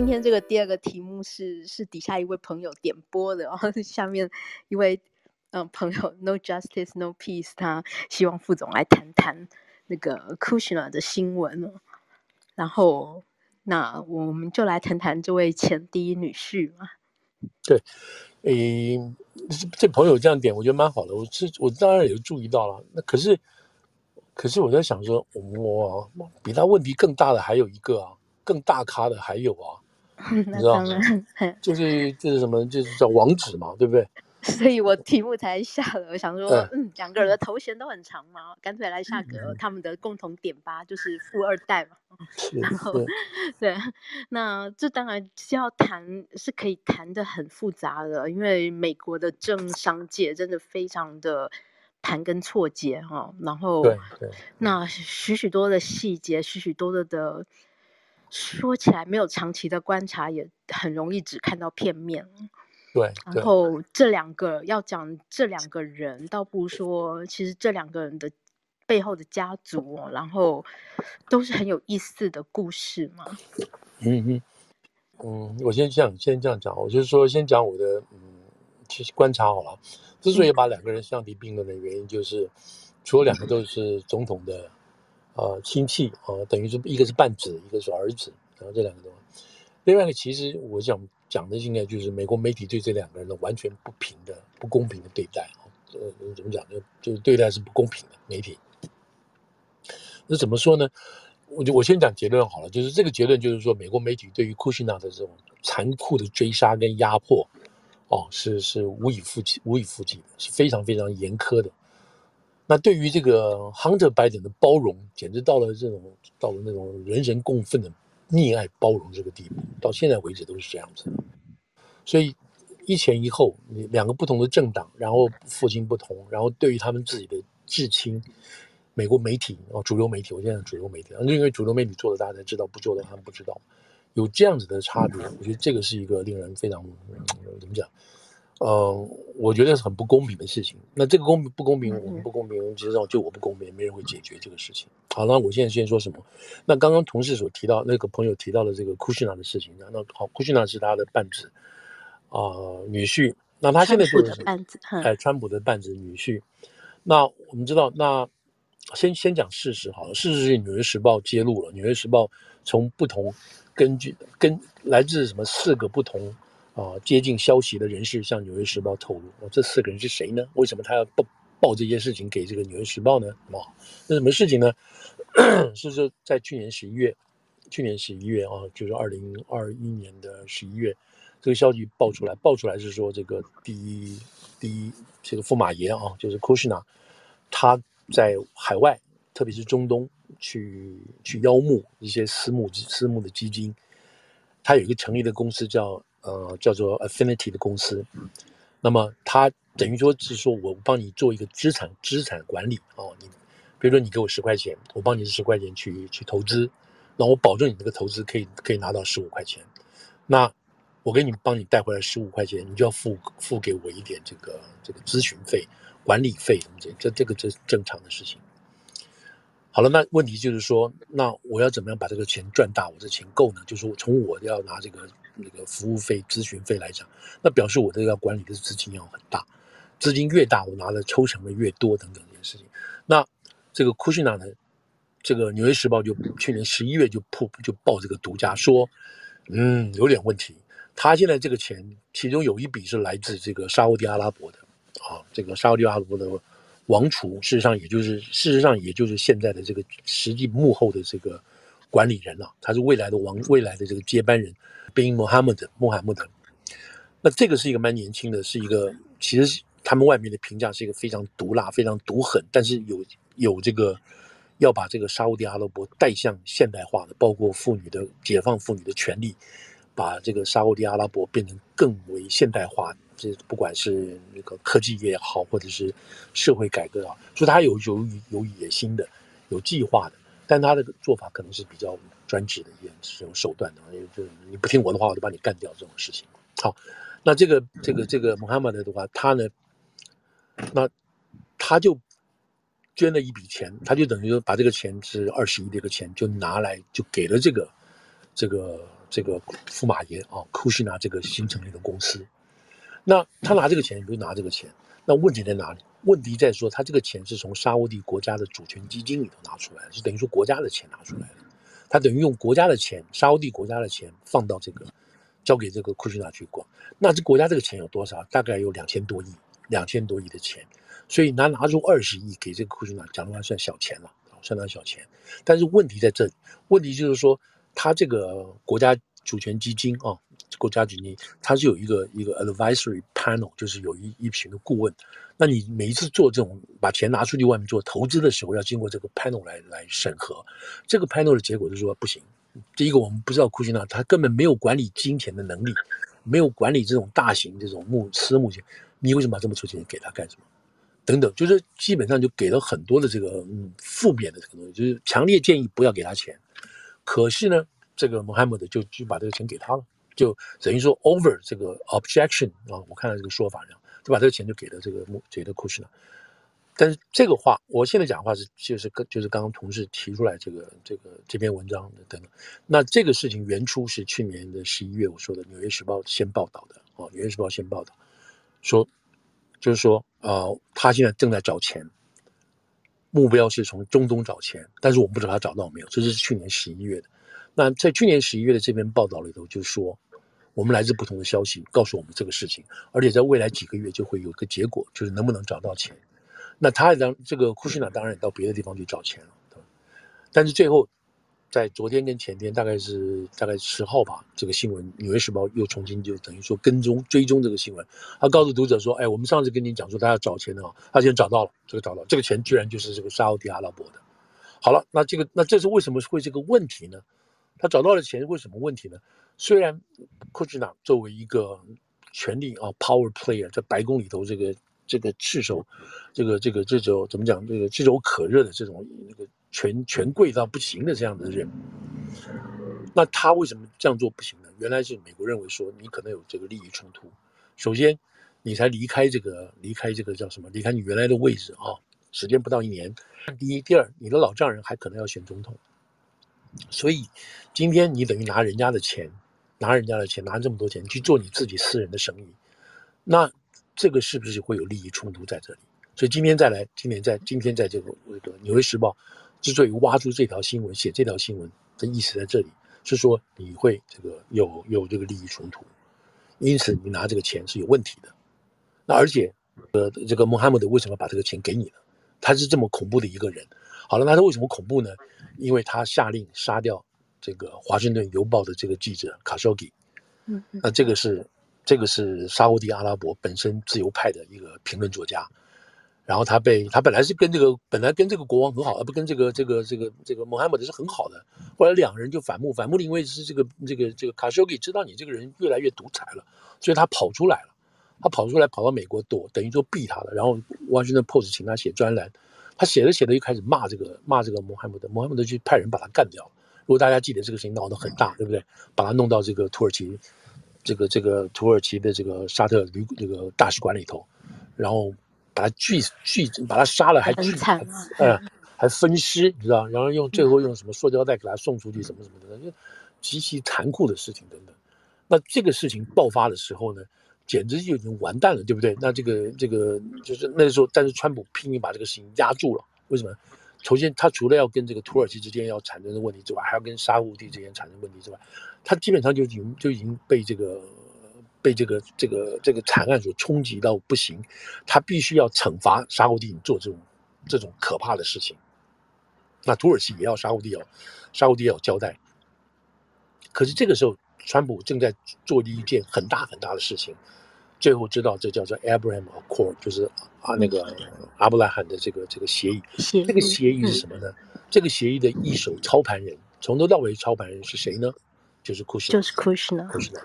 今天这个第二个题目是是底下一位朋友点播的，然后下面一位嗯朋友 No Justice No Peace，他希望副总来谈谈那个 Kushner 的新闻，然后那我们就来谈谈这位前第一女婿嘛。对，诶，这朋友这样点，我觉得蛮好的。我是我当然也注意到了，那可是可是我在想说，哇，比他问题更大的还有一个啊。更大咖的还有啊，你知道吗？就是就是什么，就是叫网址嘛，对不对？所以我题目才下了，我想说，嗯，两个人的头衔都很长嘛，干脆来下个他们的共同点吧，就是富二代嘛。然后对，那这当然是要谈，是可以谈的很复杂的，因为美国的政商界真的非常的盘根错节哈。然后对对，那许许多的细节，许许多多的。说起来没有长期的观察，也很容易只看到片面。对，然后这两个要讲这两个人，倒不如说，其实这两个人的背后的家族，然后都是很有意思的故事嘛。嗯嗯嗯，我先这样先这样讲，我就是说先讲我的嗯，其实观察好了，之所以把两个人相提并论的原因，就是除了两个都是总统的。呃，亲戚啊、呃，等于是一个是半子，一个是儿子，然后这两个东西。另外一个，其实我想讲的应该就是美国媒体对这两个人的完全不平的、不公平的对待啊。呃，怎么讲呢？就是对待是不公平的媒体。那怎么说呢？我就我先讲结论好了，就是这个结论就是说，美国媒体对于库什纳的这种残酷的追杀跟压迫，哦，是是无以复及、无以复及的，是非常非常严苛的。那对于这个 Hunter Biden 的包容，简直到了这种到了那种人神共愤的溺爱包容这个地步，到现在为止都是这样子。所以一前一后，两个不同的政党，然后父亲不同，然后对于他们自己的至亲，美国媒体啊，主流媒体，我现在主流媒体，因为主流媒体做的大家才知道，不做的他们不知道，有这样子的差别，我觉得这个是一个令人非常怎么讲？呃，我觉得是很不公平的事情。那这个公平不公平，我们不公平，其实就我不公平，没人会解决这个事情。好，那我现在先说什么？那刚刚同事所提到那个朋友提到的这个库什纳的事情，那好，库什纳是他的半子啊、呃，女婿。那他现在就是半子，哎，川普的半子女婿。那我们知道，那先先讲事实好了。事实是《纽约时报》揭露了，《纽约时报》从不同根据跟来自什么四个不同。啊，接近消息的人士向《纽约时报》透露，这四个人是谁呢？为什么他要报报这件事情给这个《纽约时报》呢？啊，那什么事情呢？是说在去年十一月，去年十一月啊，就是二零二一年的十一月，这个消息爆出来，爆出来是说这个第一第一这个驸马爷啊，就是 Kushner，他在海外，特别是中东去去邀募一些私募私募的基金，他有一个成立的公司叫。呃，叫做 Affinity 的公司，那么他等于说是说我帮你做一个资产资产管理哦，你比如说你给我十块钱，我帮你十块钱去去投资，那我保证你这个投资可以可以拿到十五块钱，那我给你帮你带回来十五块钱，你就要付付给我一点这个这个咨询费、管理费什么这这这个这正常的事情。好了，那问题就是说，那我要怎么样把这个钱赚大？我这钱够呢？就是说从我要拿这个。那个服务费、咨询费来讲，那表示我这个要管理的资金要很大，资金越大，我拿的抽成的越多，等等这些事情。那这个库什纳呢，这个《纽约时报》就去年十一月就破就报这个独家，说，嗯，有点问题。他现在这个钱，其中有一笔是来自这个沙乌地阿拉伯的，啊，这个沙乌地阿拉伯的王储，事实上也就是事实上也就是现在的这个实际幕后的这个管理人，啊，他是未来的王，未来的这个接班人。Bin Mohammed 穆罕默德，那这个是一个蛮年轻的，是一个其实他们外面的评价是一个非常毒辣、非常毒狠，但是有有这个要把这个沙乌地阿拉伯带向现代化的，包括妇女的解放、妇女的权利，把这个沙乌地阿拉伯变成更为现代化。这不管是那个科技也好，或者是社会改革啊，所以他有有有野心的、有计划的，但他的做法可能是比较。专制的一种手段的，因为就你不听我的话，我就把你干掉这种事情。好，那这个这个这个穆罕默德的话，他呢，那他就捐了一笔钱，他就等于说把这个钱是二十亿的一个钱，就拿来就给了这个这个这个驸马爷啊，库什纳这个新成立的公司。那他拿这个钱，你不是拿这个钱。那问题在哪里？问题在说，他这个钱是从沙乌地国家的主权基金里头拿出来的，是等于说国家的钱拿出来的。他等于用国家的钱，沙乌地国家的钱放到这个，交给这个库什纳去管。那这国家这个钱有多少？大概有两千多亿，两千多亿的钱。所以拿拿出二十亿给这个库什纳，讲的话算小钱了，算当小钱。但是问题在这里，问题就是说，他这个国家主权基金啊。国家基金，它是有一个一个 advisory panel，就是有一一群的顾问。那你每一次做这种把钱拿出去外面做投资的时候，要经过这个 panel 来来审核。这个 panel 的结果就是说不行。第一个，我们不知道库什纳他根本没有管理金钱的能力，没有管理这种大型这种募私募钱，你为什么把这么多钱给他干什么？等等，就是基本上就给了很多的这个嗯负面的这个东西，就是强烈建议不要给他钱。可是呢，这个穆罕默德就就把这个钱给他了。就等于说，over 这个 objection 啊，我看到这个说法这样，就把这个钱就给了这个穆给了库什纳。但是这个话，我现在讲话是就是跟就是刚刚同事提出来这个这个这篇文章的等等。那这个事情原初是去年的十一月我说的，《纽约时报》先报道的啊，《纽约时报》先报道说，就是说啊、他现在正在找钱，目标是从中东找钱，但是我们不知道他找到没有，这是去年十一月的。那在去年十一月的这篇报道里头就说。我们来自不同的消息告诉我们这个事情，而且在未来几个月就会有个结果，就是能不能找到钱。那他当这个库什纳当然也到别的地方去找钱了，但是最后在昨天跟前天，大概是大概十号吧，这个新闻《纽约时报》又重新就等于说跟踪追踪这个新闻，他告诉读者说：“哎，我们上次跟你讲说他要找钱的啊，他现在找到了，这个找到这个钱居然就是这个沙乌地阿拉伯的。”好了，那这个那这是为什么会这个问题呢？他找到了钱，为什么问题呢？虽然库什纳作为一个权力啊 power player，在白宫里头这个这个炙手，这个这个这种怎么讲？这个炙手可热的这种那个权权贵到不行的这样的人，那他为什么这样做不行呢？原来是美国认为说你可能有这个利益冲突。首先，你才离开这个离开这个叫什么？离开你原来的位置啊，时间不到一年。第一，第二，你的老丈人还可能要选总统，所以今天你等于拿人家的钱。拿人家的钱，拿这么多钱去做你自己私人的生意，那这个是不是会有利益冲突在这里？所以今天再来，今天在今天在这个这个《纽约时报》之所以挖出这条新闻，写这条新闻的意思在这里，是说你会这个有有这个利益冲突，因此你拿这个钱是有问题的。那而且，呃，这个穆罕默德为什么把这个钱给你呢？他是这么恐怖的一个人。好了，那他为什么恐怖呢？因为他下令杀掉。这个《华盛顿邮报》的这个记者卡舒吉，嗯，那这个是这个是沙乌地阿拉伯本身自由派的一个评论作家，然后他被他本来是跟这个本来跟这个国王很好，而不跟这个这个这个这个穆罕默德是很好的，后来两人就反目，反目的因为是这个这个这个卡舒吉知道你这个人越来越独裁了，所以他跑出来了，他跑出来跑到美国躲，等于说避他了，然后《华盛顿 Post》请他写专栏，他写着写着又开始骂这个骂这个穆罕默德，穆罕默德就派人把他干掉了。如果大家记得这个事情闹得很大，对不对？把他弄到这个土耳其，这个这个土耳其的这个沙特旅这个大使馆里头，然后把他锯锯，把他杀了还锯，还嗯，还分尸，你知道？然后用最后用什么塑胶袋给他送出去，什么什么的，就极其残酷的事情等等。那这个事情爆发的时候呢，简直就已经完蛋了，对不对？那这个这个就是那时候，但是川普拼命把这个事情压住了，为什么？首先，他除了要跟这个土耳其之间要产生的问题之外，还要跟沙乌地之间产生问题之外，他基本上就已经就已经被这个被这个这个这个惨案所冲击到不行，他必须要惩罚沙乌地做这种这种可怕的事情。那土耳其也要沙乌地要沙乌地要交代。可是这个时候，川普正在做的一件很大很大的事情。最后知道这叫做 Abraham Accord，就是啊那个阿布拉罕的这个这个协议。这个协议是什么呢？嗯、这个协议的一手操盘人，从头到尾操盘人是谁呢？就是库什纳。就是库什呢。库什纳。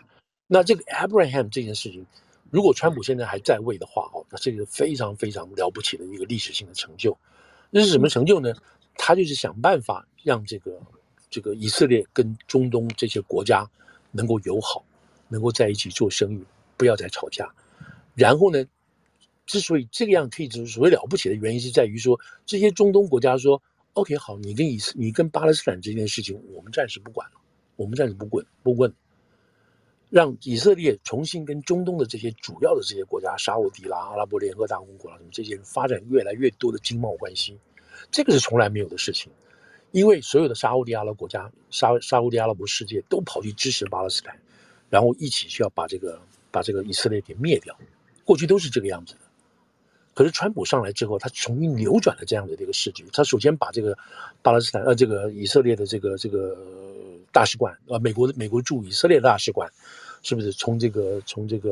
那这个 Abraham 这件事情，如果川普现在还在位的话，哦，那是一个非常非常了不起的一个历史性的成就。那是什么成就呢？他就是想办法让这个这个以色列跟中东这些国家能够友好，能够在一起做生意。不要再吵架，然后呢，之所以这个样可以就是所谓了不起的原因，是在于说这些中东国家说，OK 好，你跟以色你跟巴勒斯坦这件事情，我们暂时不管了，我们暂时不问不问，让以色列重新跟中东的这些主要的这些国家，沙乌地啦、阿拉伯联合大公国啦什么这些人发展越来越多的经贸关系，这个是从来没有的事情。因为所有的沙乌地阿拉伯国家、沙沙乌地阿拉伯世界都跑去支持巴勒斯坦，然后一起需要把这个把这个以色列给灭掉。过去都是这个样子的。可是川普上来之后，他重新扭转了这样的这个视局。他首先把这个巴勒斯坦呃这个以色列的这个这个大使馆呃美国的美国驻以色列大使馆，是不是从这个从这个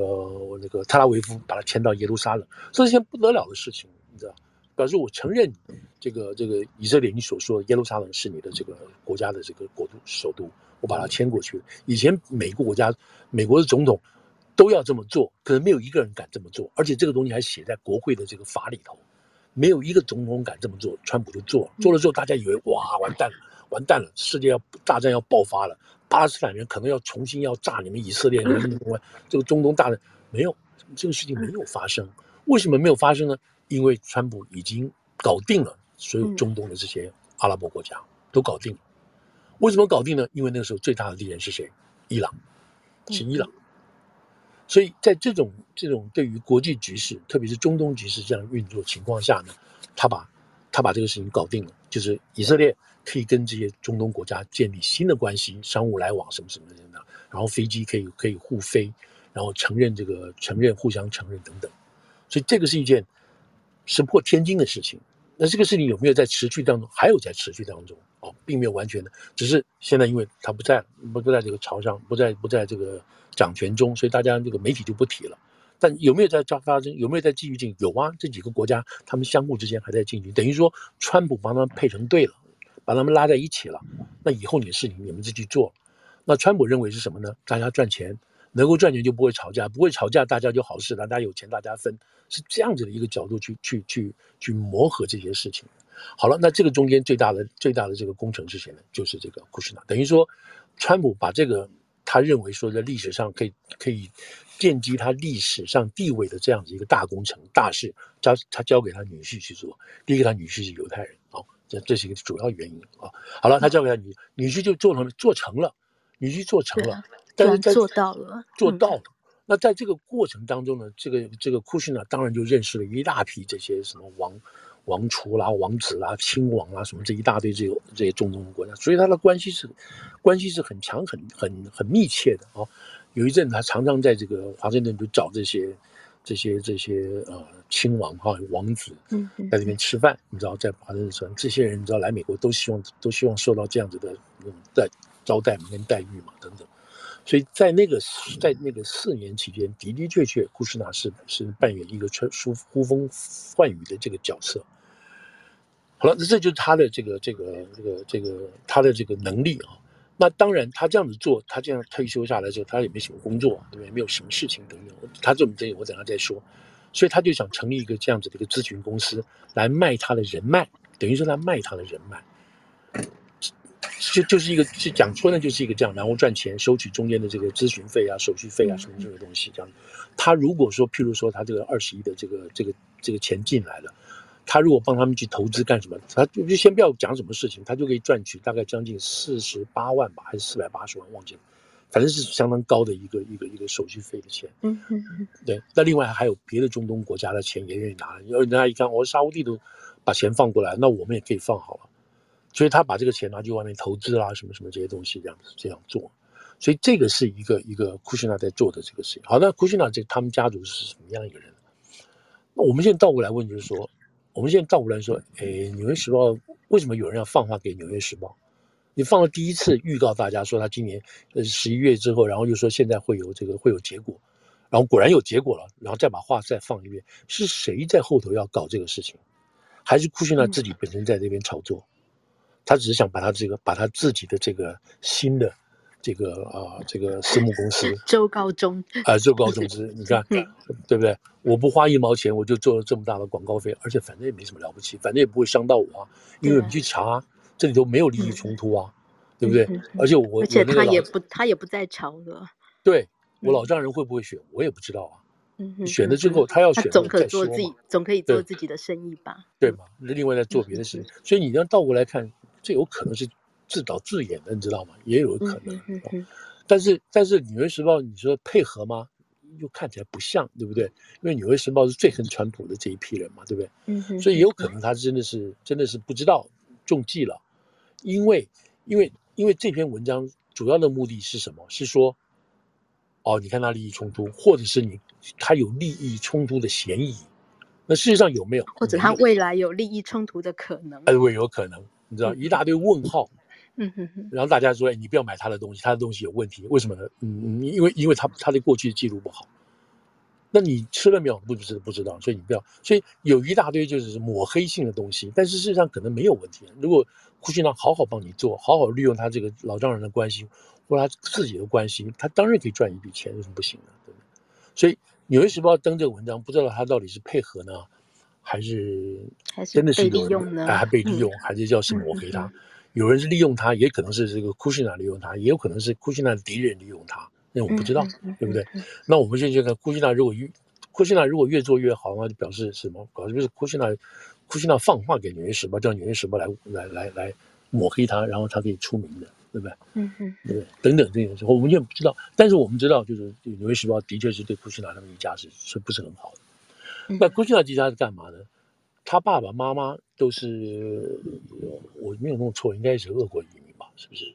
那个特拉维夫把它迁到耶路撒冷？这是件不得了的事情，你知道。表示我承认，这个这个以色列你所说的耶路撒冷是你的这个国家的这个国都首都，我把它迁过去。以前每个国家，美国的总统都要这么做，可能没有一个人敢这么做，而且这个东西还写在国会的这个法里头，没有一个总统敢这么做，川普就做了，做了之后大家以为哇完蛋了，完蛋了，世界要大战要爆发了，巴勒斯坦人可能要重新要炸你们以色列人，这个中东大战没有，这个事情没有发生，为什么没有发生呢？因为川普已经搞定了所有中东的这些阿拉伯国家，都搞定了。为什么搞定呢？因为那个时候最大的敌人是谁？伊朗，是伊朗。所以在这种这种对于国际局势，特别是中东局势这样运作情况下呢，他把他把这个事情搞定了，就是以色列可以跟这些中东国家建立新的关系，商务来往什么什么的，然后飞机可以可以互飞，然后承认这个承认互相承认等等。所以这个是一件。石破天惊的事情，那这个事情有没有在持续当中？还有在持续当中哦，并没有完全的，只是现在因为他不在了，不不在这个朝上，不在不在这个掌权中，所以大家这个媒体就不提了。但有没有在发生？有没有在继续进？有啊，这几个国家他们相互之间还在进行，等于说川普帮他们配成队了，把他们拉在一起了。那以后你的事情你们自己做。那川普认为是什么呢？大家赚钱。能够赚钱就不会吵架，不会吵架大家就好事了，大家有钱大家分，是这样子的一个角度去去去去磨合这些事情。好了，那这个中间最大的最大的这个工程是谁呢？就是这个库什纳。等于说，川普把这个他认为说在历史上可以可以奠基他历史上地位的这样子一个大工程大事，交他交给他女婿去做。第一个，他女婿是犹太人，好，这这是一个主要原因啊。好了，他交给他女女婿就做成做成了，女婿做成了。但是做到了，做到了。那在这个过程当中呢，这个这个库什纳当然就认识了一大批这些什么王王储啦、王子啦、亲王啦什么这一大堆这个这些中东国家，所以他的关系是关系是很强、很很很密切的啊。有一阵他常常在这个华盛顿就找这些这些这些呃亲王哈王子在那边吃饭，你知道在华盛顿这些人你知道来美国都希望都希望受到这样子的那种待招待嘛跟待遇嘛等等。所以在那个在那个四年期间的的确确，库什纳是是扮演一个传书呼风唤雨的这个角色。好了，那这就是他的这个这个这个这个他的这个能力啊。那当然，他这样子做，他这样退休下来之后，他也没什么工作，对不对？没有什么事情等等。他这么这，我等下再说。所以他就想成立一个这样子的一个咨询公司，来卖他的人脉，等于说他卖他的人脉。就就是一个，就讲穿了，就是一个这样，然后赚钱，收取中间的这个咨询费啊、手续费啊什么这个东西，这样。他如果说，譬如说，他这个二十亿的这个这个这个钱进来了，他如果帮他们去投资干什么，他就就先不要讲什么事情，他就可以赚取大概将近四十八万吧，还是四百八十万，忘记了，反正是相当高的一个一个一个手续费的钱。嗯嗯对，那另外还有别的中东国家的钱也愿意拿，因为人家一看，我沙乌地都把钱放过来，那我们也可以放好了。所以他把这个钱拿去外面投资啦，什么什么这些东西，这样子这样做。所以这个是一个一个库什纳在做的这个事情。好，那库什纳这他们家族是什么样一个人？那我们现在倒过来问，就是说，我们现在倒过来说，哎，《纽约时报》为什么有人要放话给《纽约时报》？你放了第一次预告大家说他今年呃十一月之后，然后又说现在会有这个会有结果，然后果然有结果了，然后再把话再放一遍，是谁在后头要搞这个事情？还是库什纳自己本身在这边炒作？他只是想把他这个，把他自己的这个新的这个啊、呃，这个私募公司 周高中啊，周高中资，你看，对不对？我不花一毛钱，我就做了这么大的广告费，而且反正也没什么了不起，反正也不会伤到我啊，因为你去查，这里头没有利益冲突啊，对不对？而且我而且他也不他也不在朝的，对我老丈人会不会选，我也不知道啊。嗯，选了之后他要选，总可做自己，总可以做自己的生意吧？对嘛？另外再做别的事情，所以你要倒过来看。这有可能是自导自演的，你知道吗？也有可能。嗯嗯、但是但是《纽约时报》你说配合吗？又看起来不像，对不对？因为《纽约时报》是最恨川普的这一批人嘛，对不对？嗯哼。所以也有可能他真的是真的是不知道中计了，因为因为因为这篇文章主要的目的是什么？是说，哦，你看他利益冲突，或者是你他有利益冲突的嫌疑。那事实上有没有？或者他未来有利益冲突的可能？哎，会有可能，你知道，一大堆问号。嗯哼哼。然后大家说，哎，你不要买他的东西，他的东西有问题，为什么呢？嗯，因为因为他他的过去的记录不好。那你吃了没有？不知不知道，所以你不要。所以有一大堆就是抹黑性的东西，但是事实上可能没有问题。如果库逊纳好好帮你做，好好利用他这个老丈人的关系或他自己的关系，他当然可以赚一笔钱，为什么不行呢？对不对？所以。《纽约时报》登这个文章，不知道他到底是配合呢，还是真的是有人哎，还被利用，还是叫是抹黑他？嗯、有人是利用他，也可能是这个库逊纳利用他，也有可能是库逊纳的敌人利用他。那我不知道，嗯、对不对？嗯、那我们现在就看库逊纳，如果越库逊纳如果越做越好，那就表示什么？表示就是库逊纳库逊纳放话给《纽约时报》，叫《纽约时报》来来来来抹黑他，然后他可以出名的。对不对？嗯嗯，对对？等等这些事，我们也不知道。但是我们知道，就是《纽约时报》的确是对库逊纳他们一家是是不是很好的。嗯、那库逊纳这家是干嘛的？他爸爸妈妈都是，我没有弄错，应该是俄国移民吧？是不是？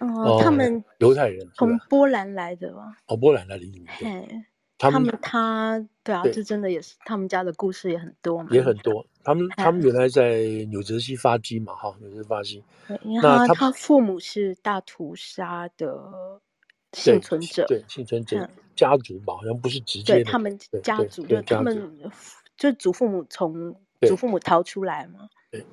哦，他们犹太人从波兰来的吧？哦，波兰来的移民。对。他们他对啊，这真的也是他们家的故事也很多嘛，也很多。他们他们原来在纽泽西发迹嘛，哈，纽泽西发迹。那他父母是大屠杀的幸存者，对幸存者家族吧，好像不是直接的。他们家族，就他们就祖父母从祖父母逃出来嘛。对，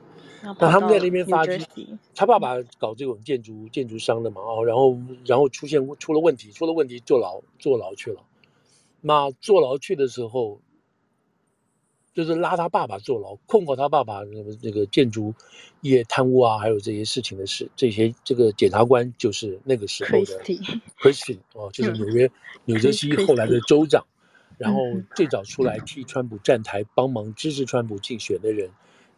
那他们在那边发迹。他爸爸搞这种建筑建筑商的嘛，哦，然后然后出现出了问题，出了问题坐牢坐牢去了。那坐牢去的时候，就是拉他爸爸坐牢，控告他爸爸那个那个建筑业贪污啊，还有这些事情的事，这些这个检察官就是那个时候的 Christie 哦，就是纽约纽泽西后来的州长，然后最早出来替川普站台，帮忙支持川普竞选的人，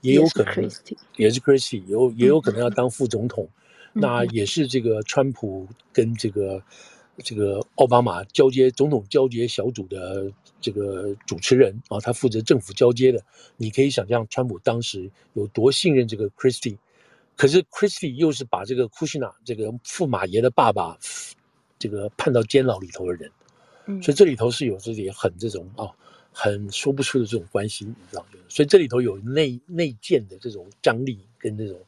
也有可能也是 Christie，有也有可能要当副总统，那也是这个川普跟这个。这个奥巴马交接总统交接小组的这个主持人啊，他负责政府交接的。你可以想象，川普当时有多信任这个 Christie，可是 Christie 又是把这个库逊纳这个驸马爷的爸爸这个判到监牢里头的人，嗯，所以这里头是有这些很这种啊，很说不出的这种关系，你知道吗？所以这里头有内内建的这种张力跟这种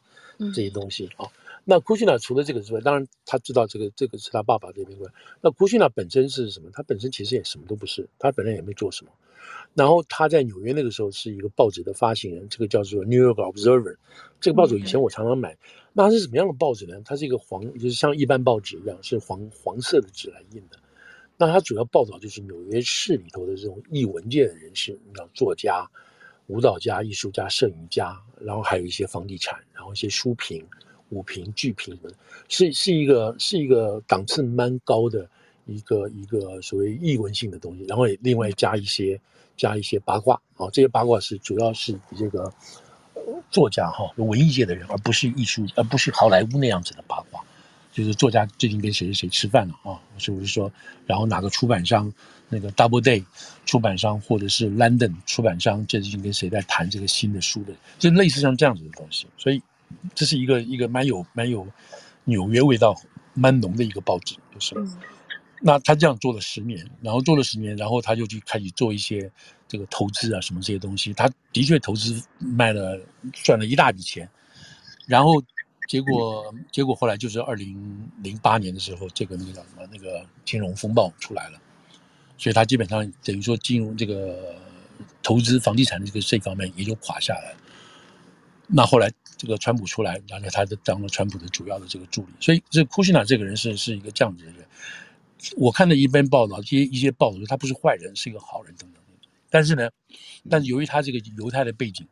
这些东西啊。那库逊纳除了这个之外，当然他知道这个这个是他爸爸这边关。那库逊纳本身是什么？他本身其实也什么都不是，他本人也没做什么。然后他在纽约那个时候是一个报纸的发行人，这个叫做《New York Observer》。这个报纸以前我常常买。那它是什么样的报纸呢？它是一个黄，就是像一般报纸一样，是黄黄色的纸来印的。那它主要报道就是纽约市里头的这种艺文界的人士，你知道，作家、舞蹈家、艺术家、摄影家，然后还有一些房地产，然后一些书评。五评、剧评什么的，是是一个是一个档次蛮高的一个一个所谓译文性的东西，然后也另外加一些加一些八卦啊，这些八卦是主要是以这个作家哈，文艺界的人，而不是艺术，而不是好莱坞那样子的八卦，就是作家最近跟谁谁谁吃饭了啊，是不是说，然后哪个出版商那个 Doubleday 出版商或者是 London 出版商最近跟谁在谈这个新的书的，就类似像这样子的东西，所以。这是一个一个蛮有蛮有纽约味道蛮浓的一个报纸，就是。那他这样做了十年，然后做了十年，然后他就去开始做一些这个投资啊什么这些东西。他的确投资卖了赚了一大笔钱，然后结果结果后来就是二零零八年的时候，这个那个叫什么那个金融风暴出来了，所以他基本上等于说金融这个投资房地产的这个这方面也就垮下来。那后来这个川普出来，然后他就当了川普的主要的这个助理，所以这库逊纳这个人是是一个这样子的人。我看的一篇报道，一些一些报道，他不是坏人，是一个好人等等。但是呢，但是由于他这个犹太的背景，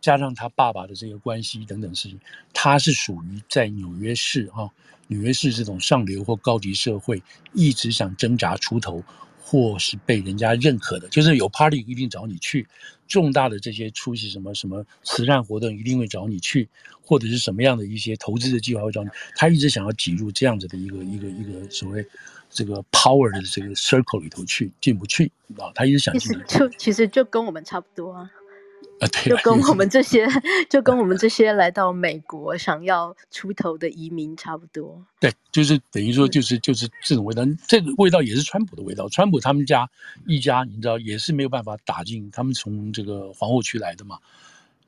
加上他爸爸的这个关系等等事情，他是属于在纽约市哈，纽约市这种上流或高级社会，一直想挣扎出头，或是被人家认可的，就是有 party 一定找你去，重大的这些出席什么什么慈善活动一定会找你去，或者是什么样的一些投资的计划会找你。他一直想要挤入这样子的一个一个一个所谓这个 power 的这个 circle 里头去，进不去啊？他一直想进去。其实就其实就跟我们差不多啊。啊，对，就跟我们这 些，就跟我们这些来到美国想要出头的移民差不多。对，就是等于说，就是就是这种味道，这个味道也是川普的味道。川普他们家一家，你知道，也是没有办法打进。他们从这个皇后区来的嘛，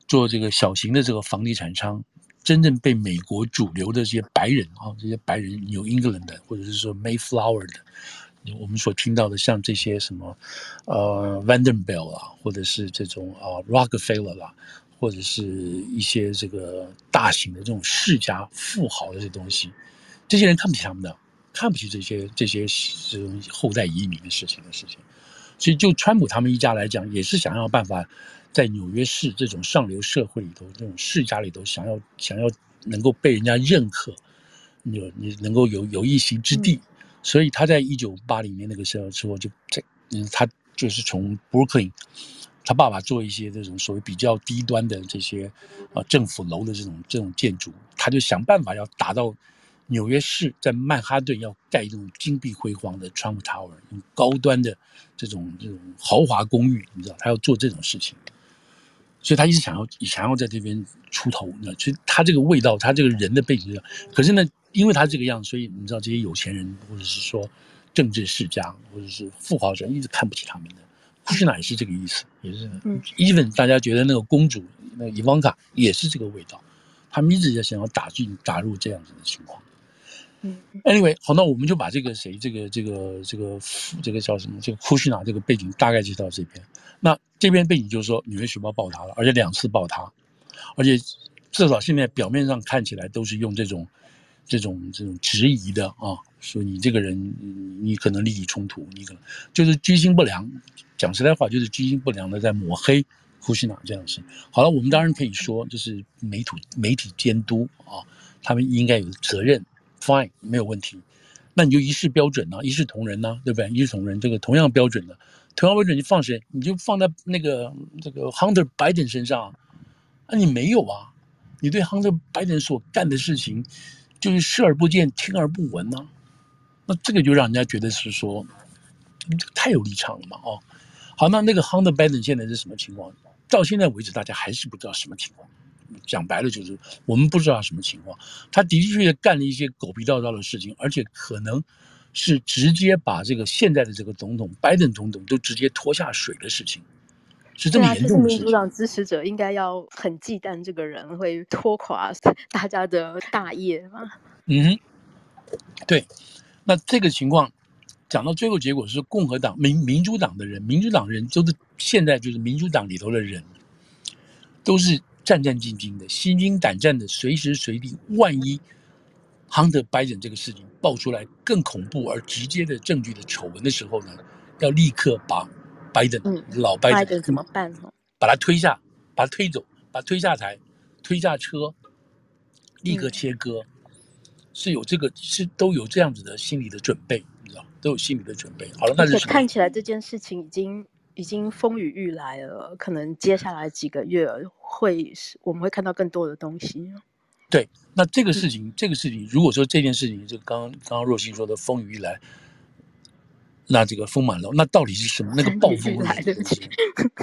做这个小型的这个房地产商，真正被美国主流的这些白人啊，这些白人 New England 的，或者是说 Mayflower 的。我们所听到的，像这些什么，呃，Vanderbilt 啊，或者是这种啊，Rockefeller 啦，或者是一些这个大型的这种世家富豪的这东西，这些人看不起他们的，看不起这些这些这种后代移民的事情的事情。所以，就川普他们一家来讲，也是想要办法在纽约市这种上流社会里头，这种世家里头，想要想要能够被人家认可，你你能够有有一席之地。所以他在一九八零年那个时候之后，就在嗯，他就是从 Brooklyn，他爸爸做一些这种所谓比较低端的这些啊政府楼的这种这种建筑，他就想办法要打到纽约市，在曼哈顿要盖这种金碧辉煌的 Trump Tower，用高端的这种这种豪华公寓，你知道他要做这种事情，所以他一直想要想要在这边出头，你知道，所以他这个味道，他这个人的背景，可是呢。因为他这个样，所以你知道这些有钱人，或者是说政治世家，或者是富豪人，一直看不起他们的。库什纳也是这个意思，也是。嗯，even 大家觉得那个公主，那个伊万卡也是这个味道，他们一直在想要打进打入这样子的情况。嗯，anyway，好，那我们就把这个谁，这个这个这个这个叫什么，这个库什纳这个背景大概介绍到这边。那这边背景就是说，《纽约时报》爆他了，而且两次爆他，而且至少现在表面上看起来都是用这种。这种这种质疑的啊，说你这个人，你可能利益冲突，你可能就是居心不良。讲实在话，就是居心不良的在抹黑库什纳这样的事。好了，我们当然可以说，就是媒体媒体监督啊，他们应该有责任，fine 没有问题。那你就一视标准呐、啊，一视同仁呐、啊，对不对？一视同仁，这个同样标准的，同样标准，你放谁？你就放在那个这个 Hunter Biden 身上，啊，你没有啊？你对 Hunter Biden 所干的事情。就是视而不见，听而不闻呢、啊，那这个就让人家觉得是说，这太有立场了嘛，哦，好，那那个 Hunter Biden 现在是什么情况？到现在为止，大家还是不知道什么情况。讲白了就是，我们不知道什么情况。他的的确确干了一些狗屁倒灶的事情，而且可能是直接把这个现在的这个总统拜登总统都直接拖下水的事情。是这么严重的事情。民主党支持者应该要很忌惮这个人会拖垮 大家的大业嘛？嗯哼，对。那这个情况讲到最后，结果是共和党、民民主党的人，民主党人都是现在就是民主党里头的人，都是战战兢兢的、心惊胆战的，随时随地，万一 Hunter Biden 这个事情爆出来更恐怖而直接的证据的丑闻的时候呢，要立刻把。拜登，老拜登怎么办？把他推下，把他推走，把他推下台，推下车，立刻切割，嗯、是有这个，是都有这样子的心理的准备，你知道，都有心理的准备。好了，那是看起来这件事情已经已经风雨欲来了，可能接下来几个月会是我们会看到更多的东西。对，那这个事情，嗯、这个事情，如果说这件事情，就刚刚刚刚若星说的风雨欲来。那这个风满楼，那到底是什么？那个 暴风来的东西？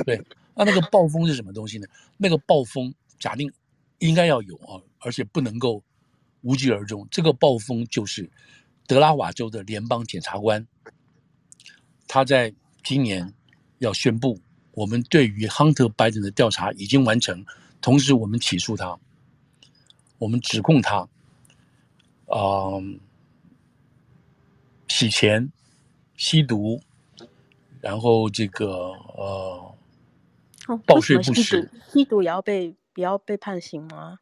对，那那个暴风是什么东西呢？那个暴风假定应该要有啊，而且不能够无疾而终。这个暴风就是德拉瓦州的联邦检察官，他在今年要宣布，我们对于 Hunter Biden 的调查已经完成，同时我们起诉他，我们指控他，啊、呃，洗钱。吸毒，然后这个呃，报税不实，哦、吸毒也要被也要被判刑吗？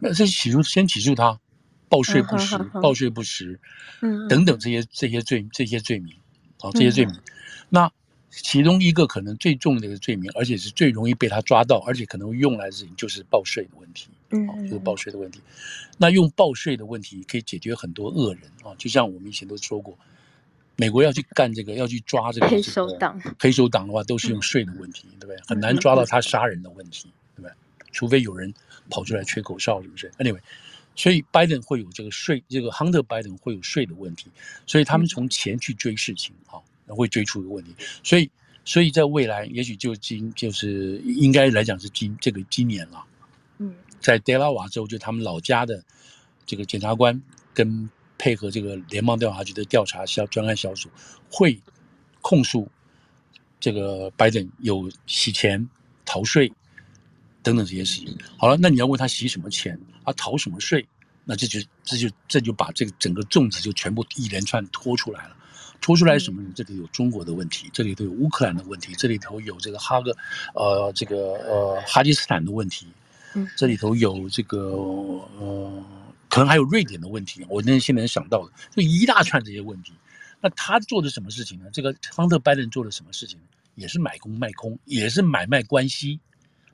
那先起诉，先起诉他，报税不实，嗯、报税不实，嗯，等等这些这些罪这些罪名，啊，这些罪名，嗯、那其中一个可能最重的一个罪名，而且是最容易被他抓到，而且可能用来的事情就是报税的问题，嗯，就是报税的问题。那用报税的问题可以解决很多恶人啊，就像我们以前都说过。美国要去干这个，要去抓这个黑手党，黑手党的话都是用税的问题，对不对？很难抓到他杀人的问题，对不对？除非有人跑出来吹口哨，是不是？Anyway，所以拜登会有这个税，这个 Hunter Biden 会有税的问题，所以他们从钱去追事情啊，会追出一个问题。所以，所以在未来，也许就今就是应该来讲是今这个今年了。嗯，在德拉瓦州，就他们老家的这个检察官跟。配合这个联邦调查局的调查小专案小组，会控诉这个拜登有洗钱、逃税等等这些事情。好了，那你要问他洗什么钱，他逃什么税？那这就这就这就把这个整个粽子就全部一连串拖出来了。拖出来什么呢？这里有中国的问题，这里头有乌克兰的问题，这里头有这个哈个呃这个呃哈基斯坦的问题，这里头有这个呃。可能还有瑞典的问题，我那现在想到的就一大串这些问题。那他做的什么事情呢？这个亨特·拜登做的什么事情？也是买空卖空，也是买卖关系。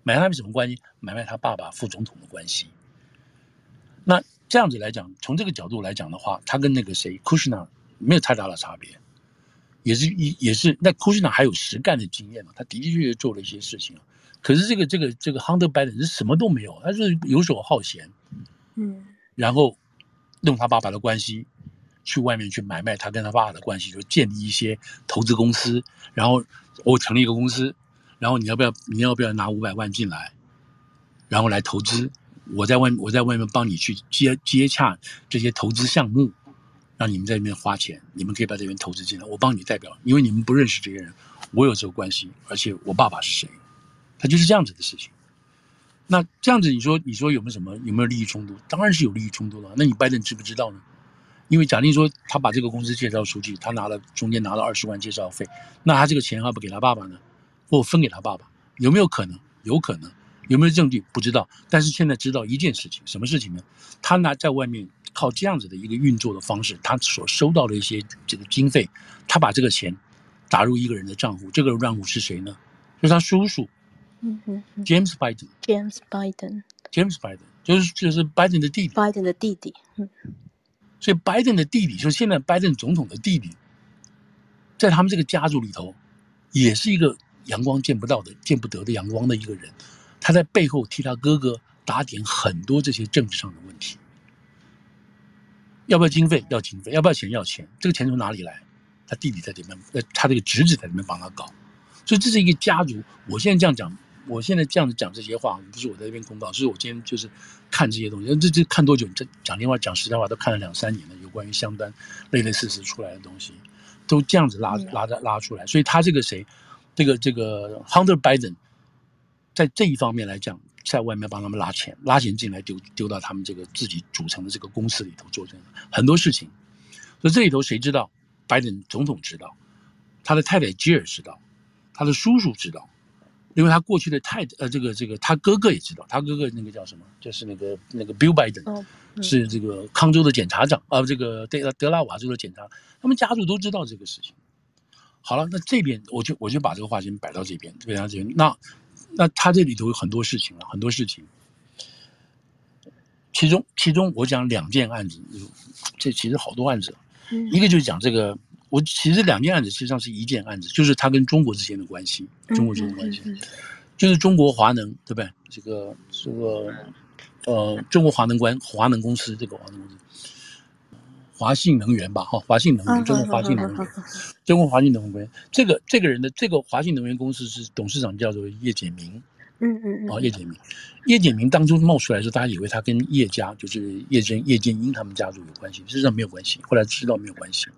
买他们什么关系？买卖他爸爸副总统的关系。那这样子来讲，从这个角度来讲的话，他跟那个谁库什纳没有太大的差别，也是一也是那库什纳还有实干的经验嘛，他的的确确做了一些事情。可是这个这个这个亨特·拜登是什么都没有，他是游手好闲。嗯。然后用他爸爸的关系去外面去买卖他跟他爸爸的关系，就建立一些投资公司。然后我成立一个公司，然后你要不要你要不要拿五百万进来，然后来投资？我在外我在外面帮你去接接洽这些投资项目，让你们在那边花钱，你们可以把这边投资进来，我帮你代表，因为你们不认识这些人，我有这个关系，而且我爸爸是谁，他就是这样子的事情。那这样子，你说，你说有没有什么有没有利益冲突？当然是有利益冲突了。那你拜登知不知道呢？因为假定说他把这个公司介绍出去，他拿了中间拿了二十万介绍费，那他这个钱还不给他爸爸呢，或分给他爸爸？有没有可能？有可能。有没有证据？不知道。但是现在知道一件事情，什么事情呢？他拿在外面靠这样子的一个运作的方式，他所收到的一些这个经费，他把这个钱打入一个人的账户，这个账户是谁呢？就是他叔叔。嗯哼，James Biden，James Biden，James Biden，就是就是拜登的弟弟，拜登的弟弟，嗯，所以拜登的弟弟就是现在拜登总统的弟弟，在他们这个家族里头，也是一个阳光见不到的、见不得的阳光的一个人，他在背后替他哥哥打点很多这些政治上的问题，要不要经费？要经费，要不要钱？要钱，这个钱从哪里来？他弟弟在里面，呃，他这个侄子在里面帮他搞，所以这是一个家族。我现在这样讲。我现在这样子讲这些话，不是我在这边公告，是我今天就是看这些东西。这这看多久？这讲电话讲实在话，都看了两三年了。有关于相关类类似似出来的东西，都这样子拉拉的拉出来。所以他这个谁，这个这个 Hunter Biden，在这一方面来讲，在外面帮他们拉钱，拉钱进来丢丢到他们这个自己组成的这个公司里头做这个很多事情。所以这里头谁知道？拜登总统知道，他的太太吉尔知道，他的叔叔知道。因为他过去的太呃，这个这个，他哥哥也知道，他哥哥那个叫什么？就是那个那个 Bill Biden，、哦嗯、是这个康州的检察长啊、呃，这个德德拉瓦州的检察，他们家族都知道这个事情。好了，那这边我就我就把这个话先摆到这边，摆到这边。那那他这里头有很多事情了，很多事情。其中其中我讲两件案子，这其实好多案子，嗯、一个就是讲这个。我其实两件案子实际上是一件案子，就是他跟中国之间的关系，中国之间的关系，就是中国华能，对不对？这个这个呃，中国华能关华能公司，这个华能公司，华信能源吧，哈，华信能源，中国华信能源，中国华信能源，这个这个人的这个华信能源公司是董事长叫做叶简明，嗯嗯嗯，哦，叶简明，叶简明当初冒出来的时候，大家以为他跟叶家就是叶剑叶剑英他们家族有关系，实际上没有关系，后来知道没有关系。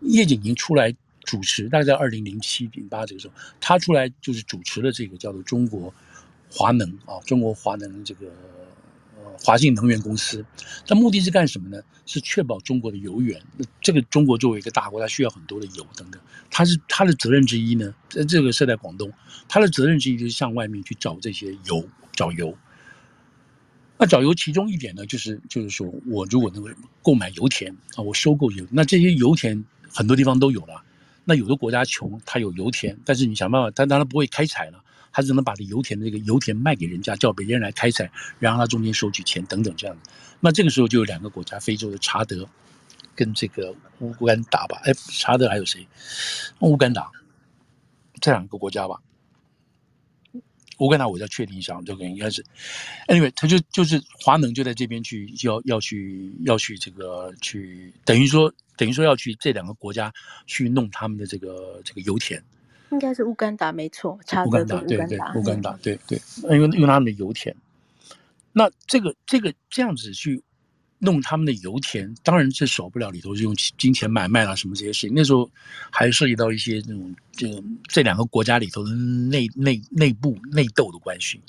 叶景宁出来主持，大概在二零零七零八这个时候，他出来就是主持了这个叫做中国华能啊，中国华能这个呃华信能源公司，他目的是干什么呢？是确保中国的油源。这个中国作为一个大国，它需要很多的油等等，它是它的责任之一呢。在这个设在广东，它的责任之一就是向外面去找这些油，找油。那找油其中一点呢，就是就是说我如果能够购买油田啊，我收购油，那这些油田。很多地方都有了，那有的国家穷，它有油田，但是你想办法，它当然不会开采了，它只能把这油田的这个油田卖给人家，叫别人来开采，然后它中间收取钱等等这样子。那这个时候就有两个国家，非洲的查德跟这个乌干达吧，哎，查德还有谁？乌干达这两个国家吧。乌干达我要确定一下，这个应该是，anyway，他就就是华能就在这边去要要去要去这个去，等于说等于说要去这两个国家去弄他们的这个这个油田，应该是乌干达没错，查乌干达，乌干达对对，因为因为他们的油田，那这个这个这样子去。弄他们的油田，当然这少不了里头是用金钱买卖啦，什么这些事情。那时候还涉及到一些这种这个这两个国家里头的内内内部内斗的关系。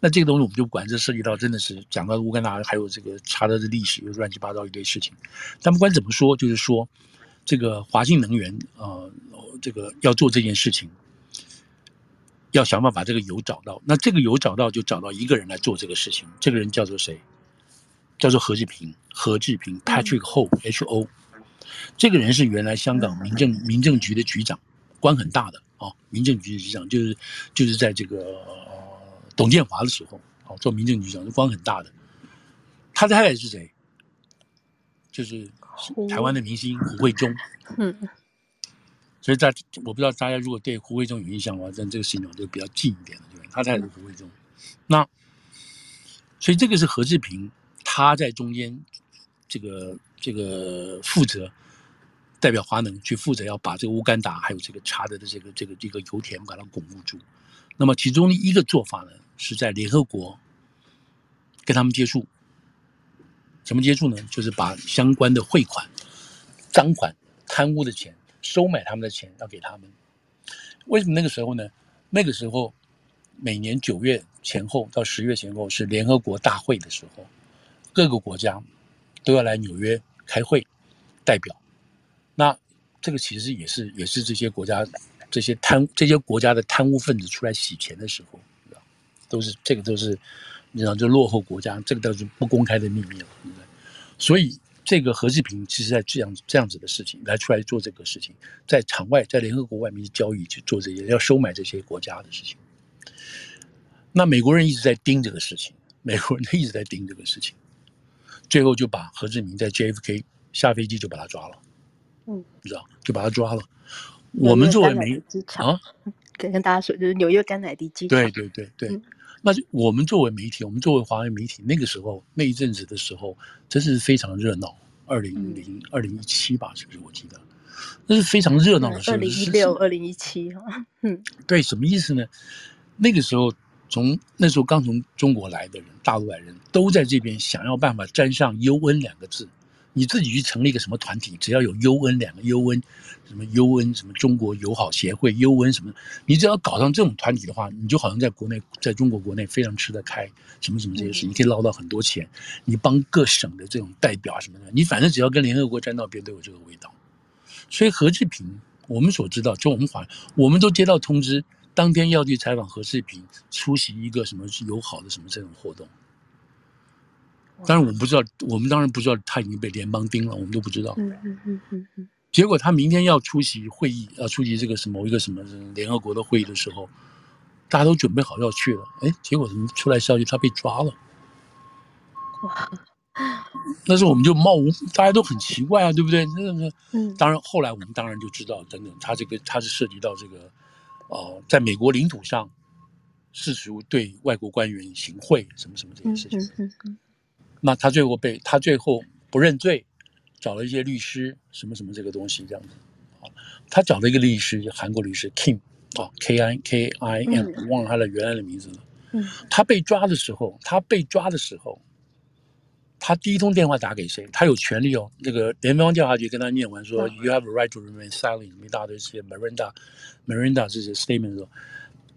那这个东西我们就不管，这涉及到真的是讲到乌干达还有这个查德的历史，又乱七八糟一堆事情。但不管怎么说，就是说这个华信能源呃，这个要做这件事情，要想办法把这个油找到。那这个油找到，就找到一个人来做这个事情。这个人叫做谁？叫做何志平，何志平 Patrick Ho，H O，这个人是原来香港民政民政局的局长，官很大的啊，民政局的局长就是就是在这个、呃、董建华的时候啊，做民政局长，官很大的。他的太太是谁？就是台湾的明星胡慧中。嗯，所以在我不知道大家如果对胡慧中有印象的话，但这个事情就比较近一点了，对吧？他太太是胡慧中。那所以这个是何志平。他在中间，这个这个负责代表华能去负责要把这个乌干达还有这个查德的这个这个这个油田把它巩固住。那么其中的一个做法呢，是在联合国跟他们接触。怎么接触呢？就是把相关的汇款、赃款、贪污的钱、收买他们的钱要给他们。为什么那个时候呢？那个时候每年九月前后到十月前后是联合国大会的时候。各个国家都要来纽约开会，代表。那这个其实也是也是这些国家这些贪这些国家的贪污分子出来洗钱的时候，都是这个都是你知道，就落后国家，这个都是不公开的秘密了，所以这个何志平其实在这样这样子的事情来出来做这个事情，在场外在联合国外面交易去做这些要收买这些国家的事情。那美国人一直在盯这个事情，美国人一直在盯这个事情。最后就把何志明在 JFK 下飞机就把他抓了，嗯，你知道，就把他抓了。我们作为媒啊，跟跟大家说，就是纽约甘乃迪机场。对对对对，嗯、那就我们作为媒体，我们作为华为媒体，那个时候那一阵子的时候，真是非常热闹。二零零二零一七吧，是不是？我记得那是非常热闹的时候。二零一六、二零一七哈，嗯，对，什么意思呢？那个时候。从那时候刚从中国来的人，大陆来人都在这边想要办法沾上 UN 两个字。你自己去成立一个什么团体，只要有 UN 两个 UN，什么 UN 什么中国友好协会 UN 什么，你只要搞上这种团体的话，你就好像在国内，在中国国内非常吃得开，什么什么这些事，你可以捞到很多钱。你帮各省的这种代表什么的，你反正只要跟联合国沾到边都有这个味道。所以何志平，我们所知道，就我们华，我们都接到通知。当天要去采访何世平，出席一个什么友好的什么这种活动。当然我们不知道，我们当然不知道他已经被联邦盯了，我们都不知道。嗯嗯嗯嗯嗯。结果他明天要出席会议，要出席这个什么一个什么联合国的会议的时候，大家都准备好要去了。哎，结果怎么出来消息他被抓了？哇！那时候我们就冒无，大家都很奇怪啊，对不对？那个，嗯。当然后来我们当然就知道，等等，他这个他是涉及到这个。哦，在美国领土上，试图对外国官员行贿，什么什么这些事情。嗯嗯嗯、那他最后被他最后不认罪，找了一些律师，什么什么这个东西这样子。啊，他找了一个律师，韩国律师 Kim 啊，K I K I M，嗯、忘了他的原来的名字了。嗯，他被抓的时候，他被抓的时候。他第一通电话打给谁？他有权利哦。那个联邦调查局跟他念完说、嗯、“You have a right to remain silent”，一大堆这些 Miranda，Miranda 这些 statement 说，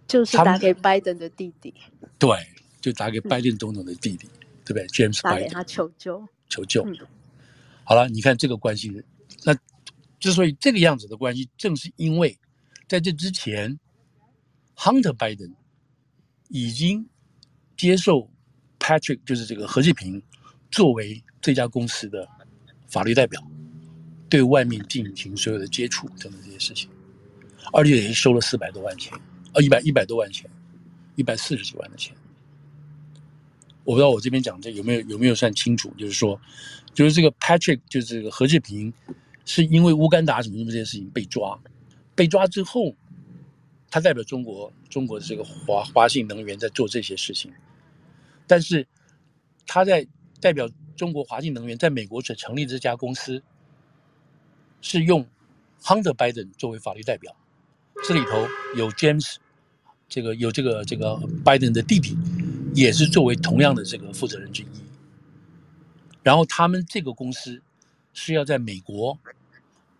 就是打给拜登的弟弟。对，就打给拜登总统的弟弟，嗯、对不对？James 打给他求救，求救。嗯、好了，你看这个关系，那之所以这个样子的关系，正是因为在这之前，Hunter Biden 已经接受 Patrick，就是这个何志平。作为这家公司的法律代表，对外面进行所有的接触等等这些事情，而且也收了四百多万钱，呃，一百一百多万钱，一百四十几万的钱。我不知道我这边讲这有没有有没有算清楚？就是说，就是这个 Patrick，就是这个何志平，是因为乌干达什么什么这件事情被抓，被抓之后，他代表中国，中国的这个华华信能源在做这些事情，但是他在代表中国华信能源在美国所成立的这家公司，是用 Hunter Biden 作为法律代表，这里头有 James，这个有这个这个 Biden 的弟弟，也是作为同样的这个负责人之一。然后他们这个公司是要在美国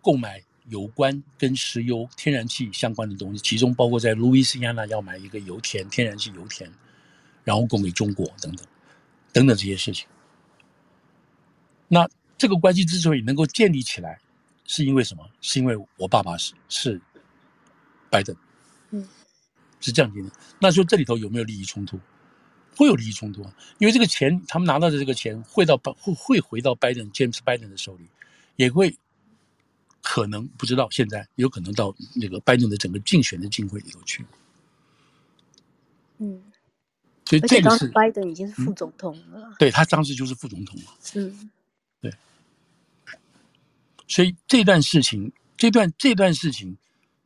购买有关跟石油、天然气相关的东西，其中包括在路易斯安那要买一个油田、天然气油田，然后供给中国等等等等这些事情。那这个关系之所以能够建立起来，是因为什么？是因为我爸爸是是拜登，嗯，是这样子的。那说这里头有没有利益冲突？会有利益冲突啊，因为这个钱，他们拿到的这个钱会到会会回到拜登 James Biden 的手里，也会可能不知道现在有可能到那个拜登的整个竞选的经费里头去。嗯，所以这个是拜登已经是副总统了，嗯、对他当时就是副总统了。嗯，对。所以这段事情，这段这段事情，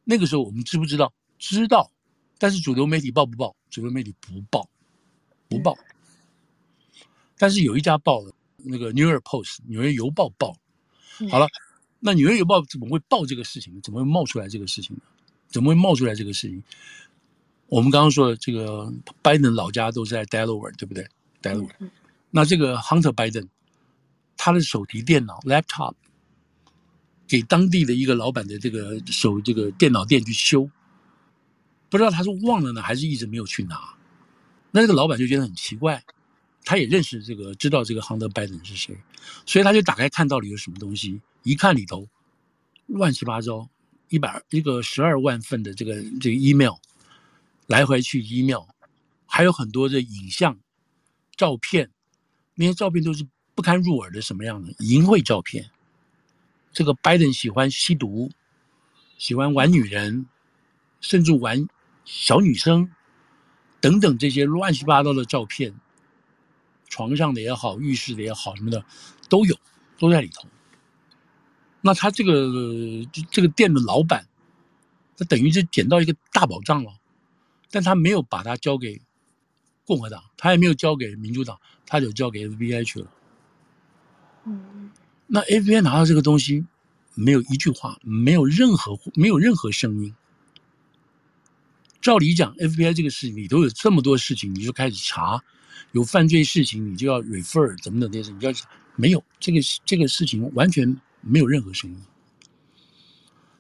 那个时候我们知不知道？知道，但是主流媒体报不报？主流媒体不报。不报，但是有一家报了，那个《New York Post》纽约邮报报，好了，那纽约邮报怎么会报这个事情呢？怎么会冒出来这个事情呢？怎么会冒出来这个事情？我们刚刚说的这个拜登老家都是在 Delaware，对不对？Delaware，那这个 Hunter Biden，他的手提电脑 laptop 给当地的一个老板的这个手这个电脑店去修，不知道他是忘了呢，还是一直没有去拿。那这个老板就觉得很奇怪，他也认识这个，知道这个 Hunter Biden 是谁，所以他就打开看到里有什么东西，一看里头乱七八糟，一百一个十二万份的这个这个 email，来回去 email，还有很多的影像、照片，那些照片都是不堪入耳的什么样的淫秽照片。这个拜登喜欢吸毒，喜欢玩女人，甚至玩小女生。等等这些乱七八糟的照片，床上的也好，浴室的也好，什么的都有，都在里头。那他这个这个店的老板，他等于是捡到一个大宝藏了，但他没有把它交给共和党，他也没有交给民主党，他就交给 FBI 去了。嗯，那 FBI 拿到这个东西，没有一句话，没有任何没有任何声音。照理讲，FBI 这个事情里头有这么多事情，你就开始查，有犯罪事情，你就要 refer 怎么怎么这些，你就要没有这个这个事情完全没有任何声音。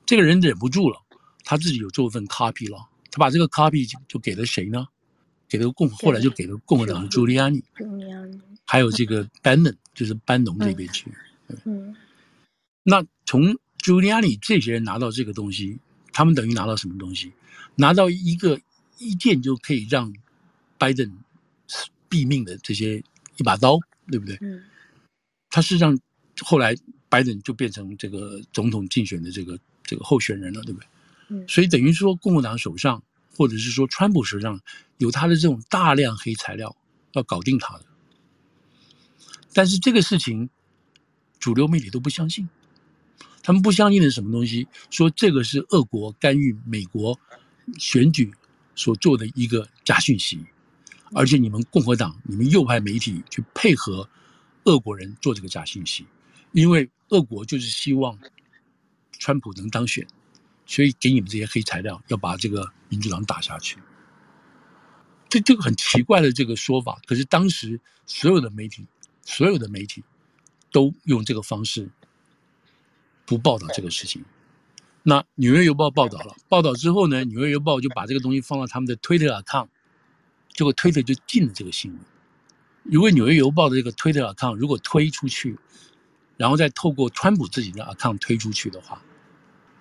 这个人忍不住了，他自己有做一份 copy 了，他把这个 copy 就，就给了谁呢？给了共，后来就给了共和党的 Giuliani，还有这个 Bannon，就是班农这边去。嗯，那从 Giuliani 这些人拿到这个东西，他们等于拿到什么东西？拿到一个一件就可以让拜登毙命的这些一把刀，对不对？嗯。他实际上后来拜登就变成这个总统竞选的这个这个候选人了，对不对？嗯。所以等于说，共和党手上或者是说川普手上有他的这种大量黑材料要搞定他的，但是这个事情主流媒体都不相信，他们不相信的是什么东西？说这个是俄国干预美国。选举所做的一个假讯息，而且你们共和党、你们右派媒体去配合俄国人做这个假讯息，因为俄国就是希望川普能当选，所以给你们这些黑材料，要把这个民主党打下去。这这个很奇怪的这个说法，可是当时所有的媒体，所有的媒体都用这个方式不报道这个事情。那《纽约邮报》报道了，报道之后呢，《纽约邮报》就把这个东西放到他们的 Twitter account，结果 Twitter 就禁了这个新闻。如果《纽约邮报》的这个 Twitter account 如果推出去，然后再透过川普自己的 account 推出去的话，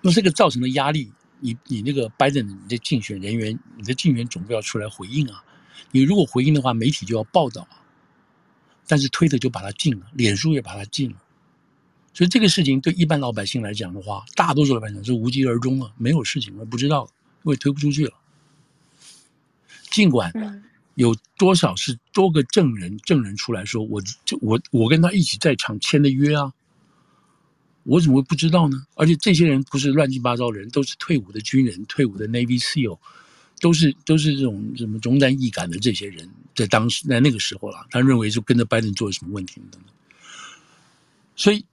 那这个造成的压力，你你那个拜登，你的竞选人员，你的竞选总部要出来回应啊。你如果回应的话，媒体就要报道啊。但是 Twitter 就把它禁了，脸书也把它禁了。所以这个事情对一般老百姓来讲的话，大多数老百姓是无疾而终了，没有事情了，不知道，因为推不出去了。尽管有多少是多个证人证人出来说，我就我我跟他一起在场签的约啊，我怎么会不知道呢？而且这些人不是乱七八糟的人，都是退伍的军人，退伍的 Navy SEAL，都是都是这种什么忠肝义胆的这些人，在当时在那个时候了，他认为就跟着拜登做了什么问题等等，所以。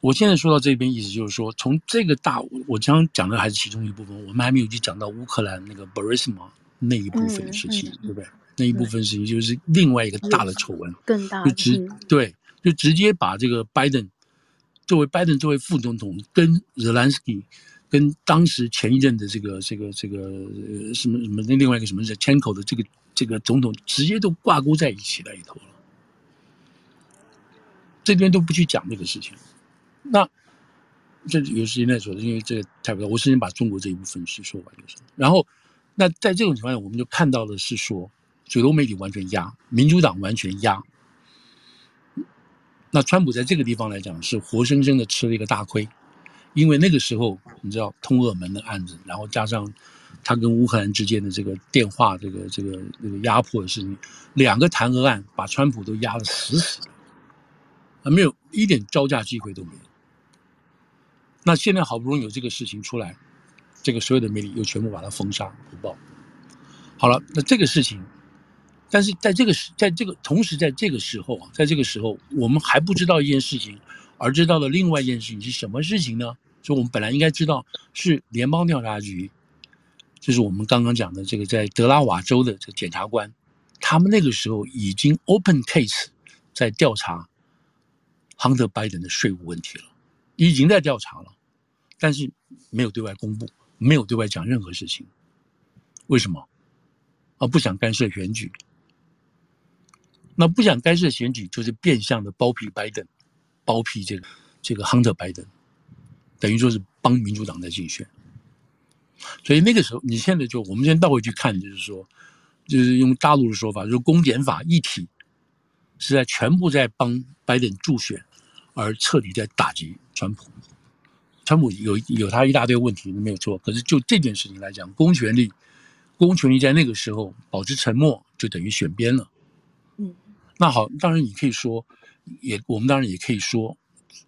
我现在说到这边，意思就是说，从这个大，我刚刚讲的还是其中一部分，我们还没有去讲到乌克兰那个 Burisma 那一部分的事情，对不对？那一部分事情就是另外一个大的丑闻，更大就直、嗯、对，就直接把这个拜登作为拜登作为副总统，跟 Zelensky 跟当时前一任的这个这个这个什么什么那另外一个什么 Zenko 的这个这个总统，直接都挂钩在一起里头了。这边都不去讲这个事情。那这有时间再说，因为这个太不多。我先把中国这一部分是说完就是。然后，那在这种情况下，我们就看到的是说，主流媒体完全压，民主党完全压。那川普在这个地方来讲是活生生的吃了一个大亏，因为那个时候你知道通俄门的案子，然后加上他跟乌克兰之间的这个电话这个这个这个压迫的事情，两个弹劾案把川普都压得死死的，啊，没有一点招架机会都没有。那现在好不容易有这个事情出来，这个所有的媒体又全部把它封杀不报。好了，那这个事情，但是在这个时，在这个同时，在这个时候啊，在这个时候，我们还不知道一件事情，而知道的另外一件事情是什么事情呢？就我们本来应该知道是联邦调查局，就是我们刚刚讲的这个在德拉瓦州的这个检察官，他们那个时候已经 open case 在调查 Hunter Biden 的税务问题了。已经在调查了，但是没有对外公布，没有对外讲任何事情。为什么？啊，不想干涉选举。那不想干涉选举，就是变相的包庇拜登，包庇这个这个 Hunter Biden，等于说是帮民主党在竞选。所以那个时候，你现在就我们先倒回去看，就是说，就是用大陆的说法，就是公检法一体是在全部在帮拜登助选。而彻底在打击川普，川普有有他一大堆问题没有错，可是就这件事情来讲，公权力，公权力在那个时候保持沉默，就等于选边了。嗯，那好，当然你可以说，也我们当然也可以说，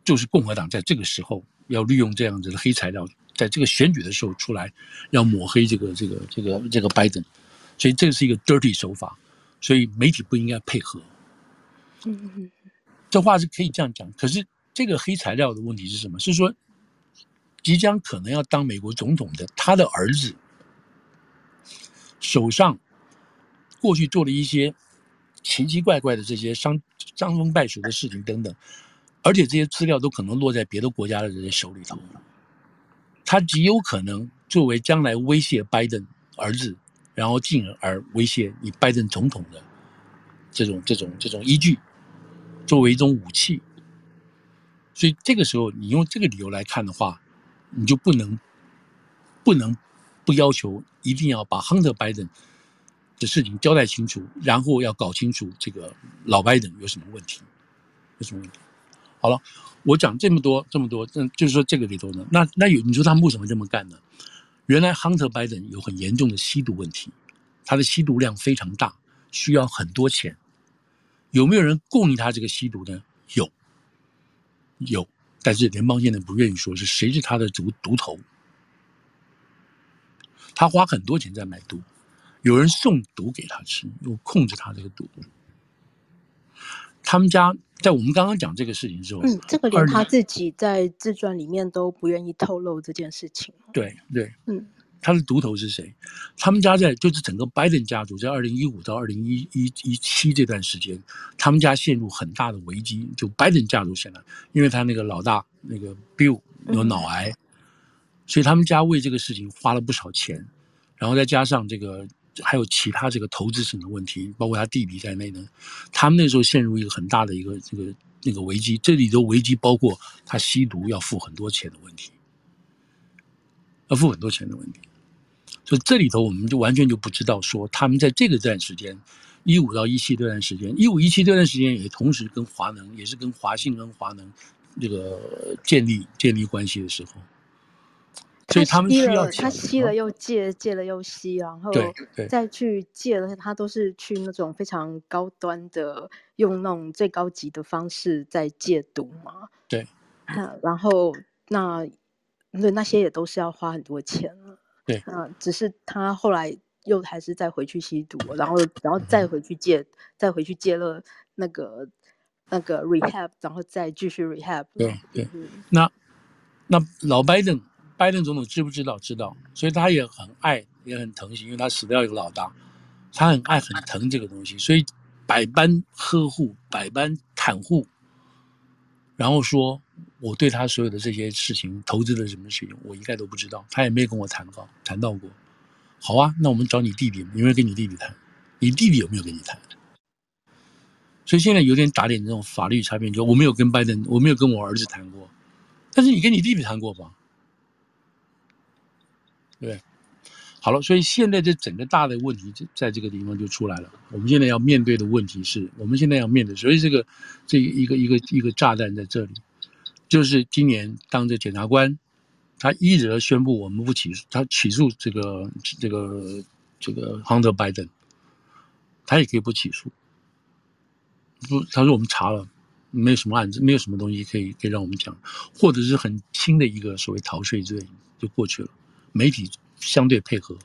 就是共和党在这个时候要利用这样子的黑材料，在这个选举的时候出来要抹黑这个这个这个这个拜登，所以这是一个 dirty 手法，所以媒体不应该配合。嗯嗯。这话是可以这样讲，可是这个黑材料的问题是什么？是说，即将可能要当美国总统的他的儿子手上过去做了一些奇奇怪怪的这些伤伤风败俗的事情等等，而且这些资料都可能落在别的国家的人手里头，他极有可能作为将来威胁拜登儿子，然后进而威胁你拜登总统的这种这种这种依据。作为一种武器，所以这个时候你用这个理由来看的话，你就不能不能不要求一定要把 Hunter Biden 的事情交代清楚，然后要搞清楚这个老拜登有什么问题，有什么问题。好了，我讲这么多这么多，嗯，就是说这个里头呢，那那有你说他们为什么这么干呢？原来 Hunter Biden 有很严重的吸毒问题，他的吸毒量非常大，需要很多钱。有没有人供应他这个吸毒呢？有，有，但是联邦现在不愿意说是谁是他的毒毒头。他花很多钱在买毒，有人送毒给他吃，又控制他这个毒。他们家在我们刚刚讲这个事情之后，嗯，这个连他自己在自传里面都不愿意透露这件事情。对对，嗯。他的毒头是谁？他们家在就是整个拜登家族，在二零一五到二零一一一七这段时间，他们家陷入很大的危机。就拜登家族现在，因为他那个老大那个 Bill 有脑癌，所以他们家为这个事情花了不少钱，然后再加上这个还有其他这个投资上的问题，包括他弟弟在内呢，他们那时候陷入一个很大的一个这个那个危机。这里头危机包括他吸毒要付很多钱的问题，要付很多钱的问题。所以这里头我们就完全就不知道说他们在这个段时间，一五到一七这段时间，一五一七这段时间也同时跟华能，也是跟华信跟华能这个建立建立关系的时候。所以他们需要他吸了又戒，戒了又吸，然后再去戒了，他都是去那种非常高端的，用那种最高级的方式在戒毒嘛。对，然后那那那些也都是要花很多钱了。对，嗯，只是他后来又还是再回去吸毒，然后然后再回去戒，再回去戒了那个那个 rehab，然后再继续 rehab。对对，嗯、那那老拜登。拜登总统知不知道？知道，所以他也很爱，也很疼惜，因为他死掉一个老大，他很爱很疼这个东西，所以百般呵护，百般袒护，然后说我对他所有的这些事情，投资的什么事情，我一概都不知道，他也没有跟我谈过，谈到过。好啊，那我们找你弟弟，有没有跟你弟弟谈？你弟弟有没有跟你谈？所以现在有点打点这种法律差别，就我没有跟拜登，我没有跟我儿子谈过，但是你跟你弟弟谈过吧？对，好了，所以现在这整个大的问题就在这个地方就出来了。我们现在要面对的问题是，我们现在要面对，所以这个这一个一个一个炸弹在这里，就是今年当着检察官，他一则宣布我们不起诉，他起诉这个这个这个 Hunter Biden，他也可以不起诉，不，他说我们查了，没有什么案子，没有什么东西可以可以让我们讲，或者是很轻的一个所谓逃税罪就过去了。媒体相对配合，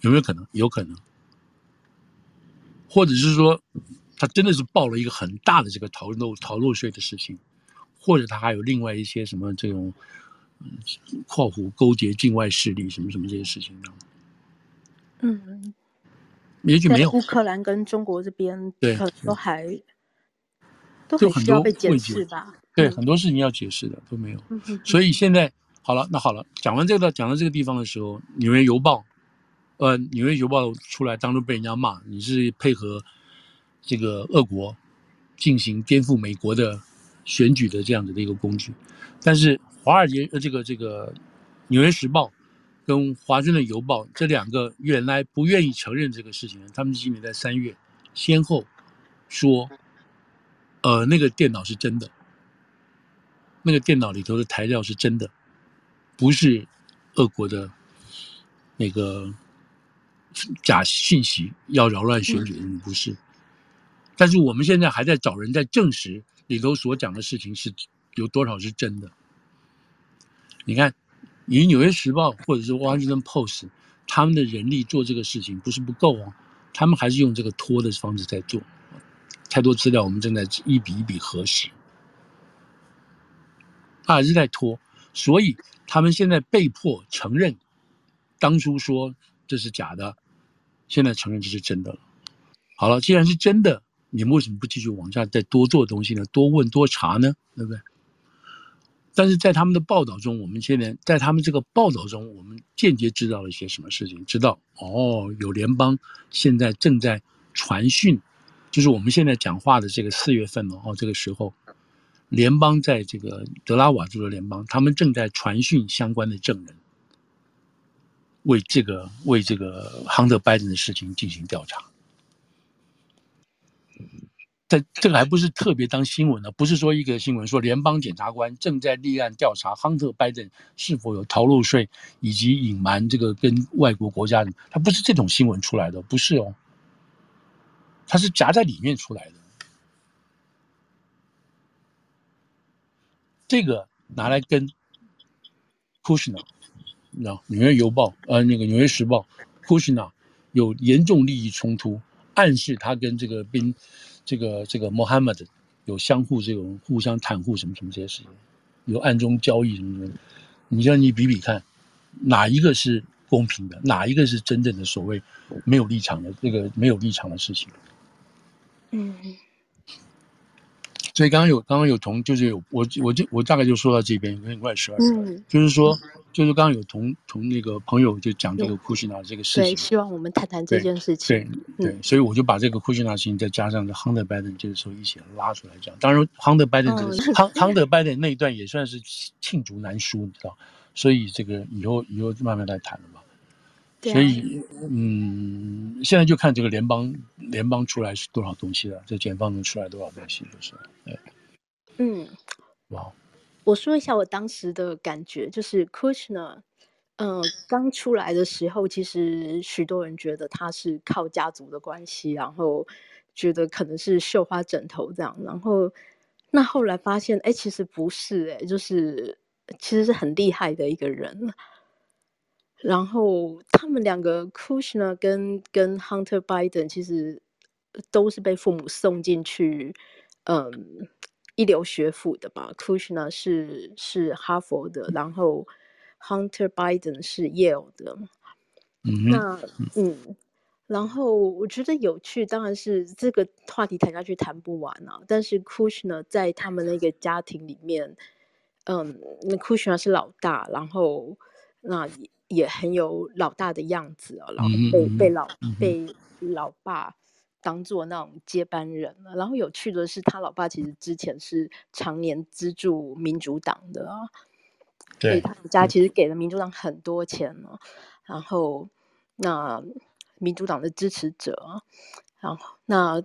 有没有可能？有可能，或者是说，他真的是报了一个很大的这个逃漏逃漏税的事情，或者他还有另外一些什么这种，嗯，跨虎勾结境外势力什么什么这些事情呢？嗯，也许没有。乌克兰跟中国这边对都还都很需要被解释吧？对，很多事情要解释的都没有，所以现在。好了，那好了，讲完这个，讲到这个地方的时候，《纽约邮报》呃，《纽约邮报》出来，当中被人家骂，你是配合这个俄国进行颠覆美国的选举的这样子的一个工具。但是，《华尔街》呃，这个这个《纽约时报》跟《华盛顿邮报》这两个原来不愿意承认这个事情，他们今年在三月先后说，呃，那个电脑是真的，那个电脑里头的材料是真的。不是俄国的那个假信息要扰乱选举，不是。但是我们现在还在找人在证实里头所讲的事情是有多少是真的。你看，以《纽约时报》或者是《Washington Post》，他们的人力做这个事情不是不够啊，他们还是用这个拖的方式在做。太多资料，我们正在一笔一笔核实，他还是在拖，所以。他们现在被迫承认，当初说这是假的，现在承认这是真的了。好了，既然是真的，你们为什么不继续往下再多做东西呢？多问多查呢？对不对？但是在他们的报道中，我们现在在他们这个报道中，我们间接知道了一些什么事情？知道哦，有联邦现在正在传讯，就是我们现在讲话的这个四月份哦，这个时候。联邦在这个德拉瓦州的联邦，他们正在传讯相关的证人，为这个为这个亨特·拜登的事情进行调查。在这个还不是特别当新闻呢，不是说一个新闻说联邦检察官正在立案调查亨特·拜登是否有逃漏税以及隐瞒这个跟外国国家，他不是这种新闻出来的，不是哦，他是夹在里面出来的。这个拿来跟库什纳，你知道，《纽约邮报》呃，那个《纽约时报》，，Kushner 有严重利益冲突，暗示他跟这个宾，这个这个 Mohammed 有相互这种互相袒护什么什么这些事情，有暗中交易什么什么，你让你比比看，哪一个是公平的，哪一个是真正的所谓没有立场的这个没有立场的事情？嗯。所以刚刚有刚刚有同就是有我我就我大概就说到这边有点快十二分，就是说就是刚刚有同同那个朋友就讲这个库什纳这个事情，对，希望我们谈谈这件事情，对对，所以我就把这个库什纳事情再加上这 Hunter Biden 这个时候一起拉出来讲。当然 Hunter Biden 这个 Hunter Biden 那一段也算是罄竹难书，你知道，所以这个以后以后慢慢来谈了嘛。所以嗯，现在就看这个联邦联邦出来是多少东西了，这检方能出来多少东西就是。对，嗯，哇，我说一下我当时的感觉，就是 Kushner，嗯，刚出来的时候，其实许多人觉得他是靠家族的关系，然后觉得可能是绣花枕头这样，然后那后来发现，哎，其实不是，哎，就是其实是很厉害的一个人。然后他们两个 Kushner 跟跟 Hunter Biden 其实都是被父母送进去，嗯，一流学府的吧。Kushner 是是哈佛的，然后 Hunter Biden 是 Yale 的。嗯，那嗯，然后我觉得有趣，当然是这个话题谈下去谈不完啊。但是 Kushner 在他们那个家庭里面，嗯，那 Kushner 是老大，然后那。也很有老大的样子哦，然后被被老被老爸当做那种接班人了。然后有趣的是，他老爸其实之前是常年资助民主党的啊，所以他们家其实给了民主党很多钱呢。然后那民主党的支持者，然后那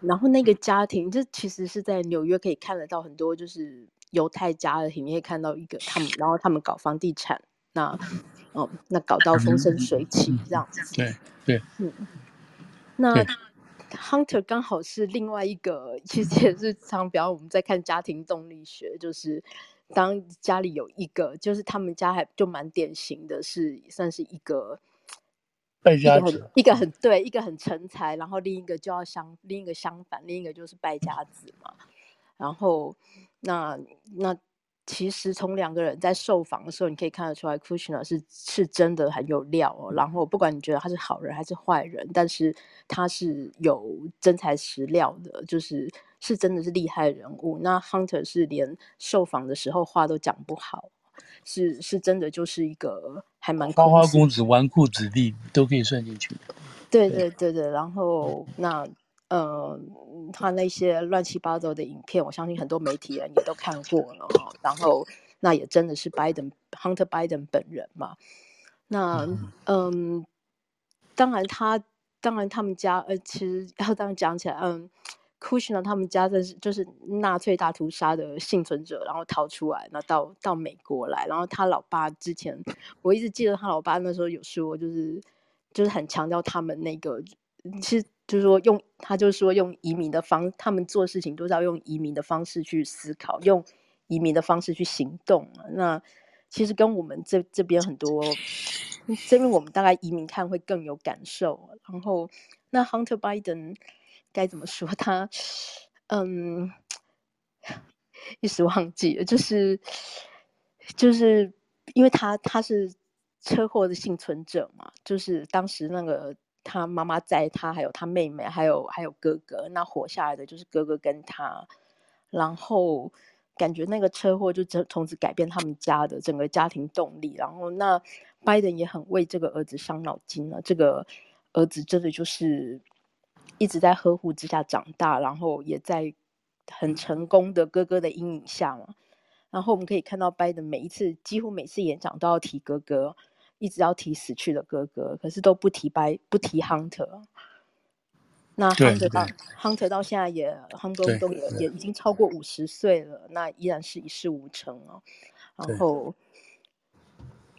然后那个家庭，这其实是在纽约可以看得到很多，就是犹太家庭，你可以看到一个他们，然后他们搞房地产那。哦，那搞到风生水起这样子，对对，嗯，那 Hunter 刚好是另外一个，其实也是常，比方我们在看家庭动力学，就是当家里有一个，就是他们家还就蛮典型的是，算是一个败家子，一个很对，一个很成才，然后另一个就要相，另一个相反，另一个就是败家子嘛，然后那那。其实从两个人在受访的时候，你可以看得出来，Kushner 是是真的很有料哦。然后不管你觉得他是好人还是坏人，但是他是有真材实料的，就是是真的是厉害人物。那 Hunter 是连受访的时候话都讲不好，是是真的就是一个还蛮花花公子、纨绔子弟都可以算进去。对对对对，然后那。呃，他那些乱七八糟的影片，我相信很多媒体人也都看过了。然后，那也真的是 Biden Hunter Biden 本人嘛？那嗯，当然他当然他们家呃，其实要这样讲起来，嗯，Kushner 他们家的是就是纳粹大屠杀的幸存者，然后逃出来，那到到美国来。然后他老爸之前，我一直记得他老爸那时候有说，就是就是很强调他们那个其实。就是说用，他就是说用移民的方，他们做事情都是要用移民的方式去思考，用移民的方式去行动。那其实跟我们这这边很多，这边我们大概移民看会更有感受。然后那 Hunter Biden 该怎么说他？嗯，一时忘记了，就是就是因为他他是车祸的幸存者嘛，就是当时那个。他妈妈在，他还有他妹妹，还有还有哥哥。那活下来的就是哥哥跟他。然后感觉那个车祸就从从此改变他们家的整个家庭动力。然后那拜登也很为这个儿子伤脑筋了。这个儿子真的就是一直在呵护之下长大，然后也在很成功的哥哥的阴影下嘛。然后我们可以看到拜登每一次几乎每次演讲都要提哥哥。一直要提死去的哥哥，可是都不提白，不提 Hunter。那 Hunter 到 Hunter 到现在也 Hunter 都也也已经超过五十岁了，那依然是一事无成哦。然后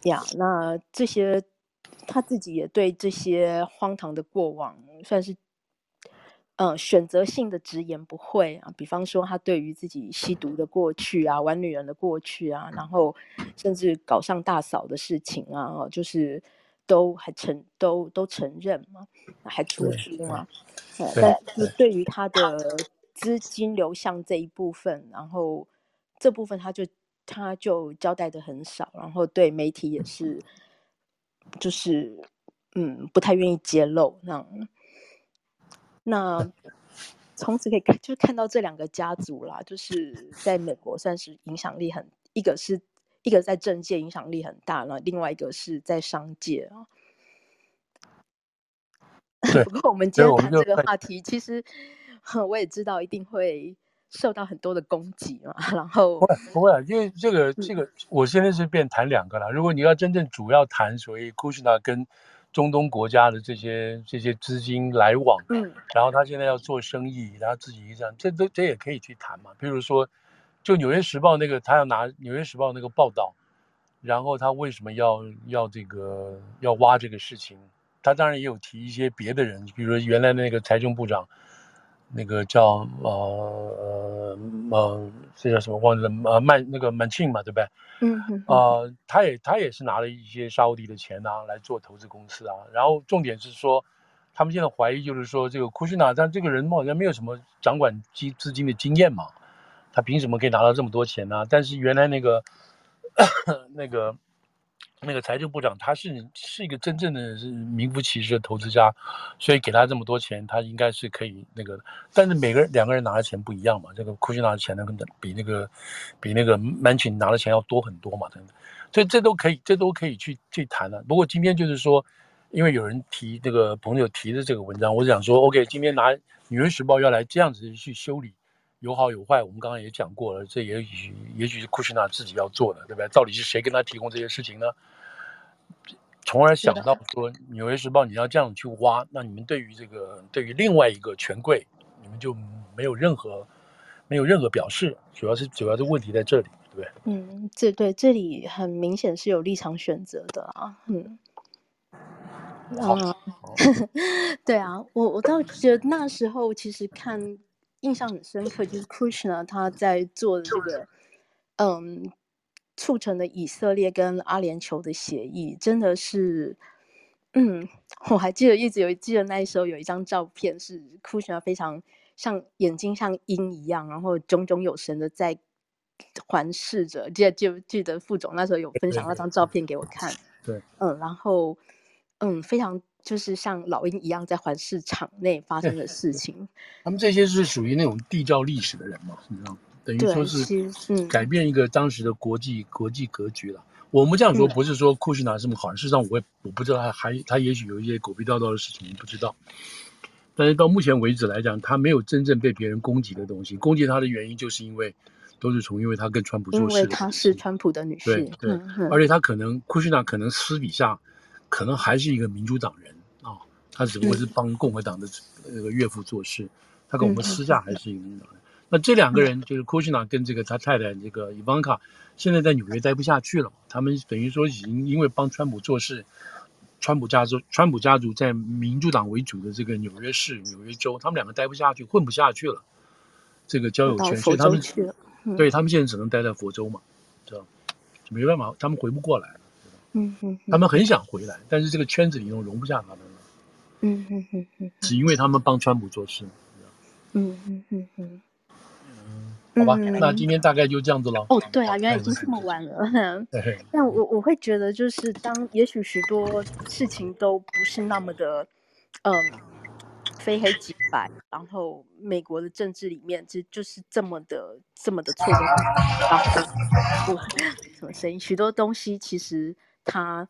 呀，那这些他自己也对这些荒唐的过往算是。嗯，选择性的直言不讳啊，比方说他对于自己吸毒的过去啊，玩女人的过去啊，然后甚至搞上大嫂的事情啊，就是都还承都都承认嘛，还出书嘛。但是对于他的资金流向这一部分，然后这部分他就他就交代的很少，然后对媒体也是，就是嗯，不太愿意揭露那样。那从此可以看，就看到这两个家族啦，就是在美国算是影响力很，一个是一个在政界影响力很大了，另外一个是在商界啊。不过我们今天谈这个话题，其实 我也知道一定会受到很多的攻击嘛。然后不会不会，因为这个这个，我现在是变谈两个了。如果你要真正主要谈，所谓库什纳跟。中东国家的这些这些资金来往，嗯，然后他现在要做生意，然后自己这样，这都这也可以去谈嘛。比如说，就《纽约时报》那个，他要拿《纽约时报》那个报道，然后他为什么要要这个要挖这个事情？他当然也有提一些别的人，比如说原来那个财政部长，那个叫呃呃呃，这叫什么忘记了？呃，曼那个曼庆嘛，对不对？嗯嗯。呃，他也他也是拿了一些沙乌地的钱啊来做投资公司啊。然后重点是说，他们现在怀疑就是说，这个库什纳但这个人好像没有什么掌管基资金的经验嘛。他凭什么可以拿到这么多钱呢？但是原来那个 那个那个财政部长，他是是一个真正的是名副其实的投资家，所以给他这么多钱，他应该是可以那个。但是每个人两个人拿的钱不一样嘛，这个库什纳的钱呢，比那个比那个曼庆拿的钱要多很多嘛，等等。所以这都可以，这都可以去去谈了。不过今天就是说，因为有人提这个朋友提的这个文章，我想说，OK，今天拿《纽约时报》要来这样子去修理。有好有坏，我们刚刚也讲过了，这也许也许是库什纳自己要做的，对不对？到底是谁跟他提供这些事情呢？从而想到说，《纽约时报》你要这样去挖，那你们对于这个对于另外一个权贵，你们就没有任何没有任何表示，主要是主要的问题在这里，对不对？嗯，这对这里很明显是有立场选择的啊，嗯，好，啊 对啊，我我倒觉得那时候其实看。印象很深刻，就是 Kushner 他在做的这个，嗯，促成的以色列跟阿联酋的协议，真的是，嗯，我还记得一直有记得那时候有一张照片是 Kushner 非常像眼睛像鹰一样，然后炯炯有神的在环视着。记得记记得副总那时候有分享那张照片给我看，对，嗯，然后嗯，非常。就是像老鹰一样在环视场内发生的 事情。他们这些是属于那种缔造历史的人嘛，你知道吗？等于说是改变一个当时的国际、嗯、国际格局了。我们这样说不是说库什纳这么好，事实上我也我不知道他还他也许有一些狗屁道道的事情，不知道。但是到目前为止来讲，他没有真正被别人攻击的东西。攻击他的原因就是因为都是从因为他跟川普做事，因为他是川普的女婿，对对、嗯，而且他可能库什纳可能私底下可能还是一个民主党人啊。他只不过是帮共和党的那个岳父做事，嗯、他跟我们私下还是一个民主党人。那这两个人就是库什纳跟这个他太太这个伊万卡，现在在纽约待不下去了。他们等于说已经因为帮川普做事，川普家族川普家族在民主党为主的这个纽约市、纽约州，他们两个待不下去，混不下去了。这个交友圈，所以他们对他们现在只能待在佛州嘛，知道？没办法，他们回不过来。嗯嗯，他们很想回来，但是这个圈子里头容不下他们。嗯哼哼哼，只因为他们帮川普做事。嗯嗯嗯嗯嗯，好吧、嗯，那今天大概就这样子了。哦，对啊，原来已经这么晚了。对。但我我会觉得，就是当也许许多事情都不是那么的，嗯，非黑即白，然后美国的政治里面其实就是这么的这么的错综复杂。不，什么声音？许多东西其实它。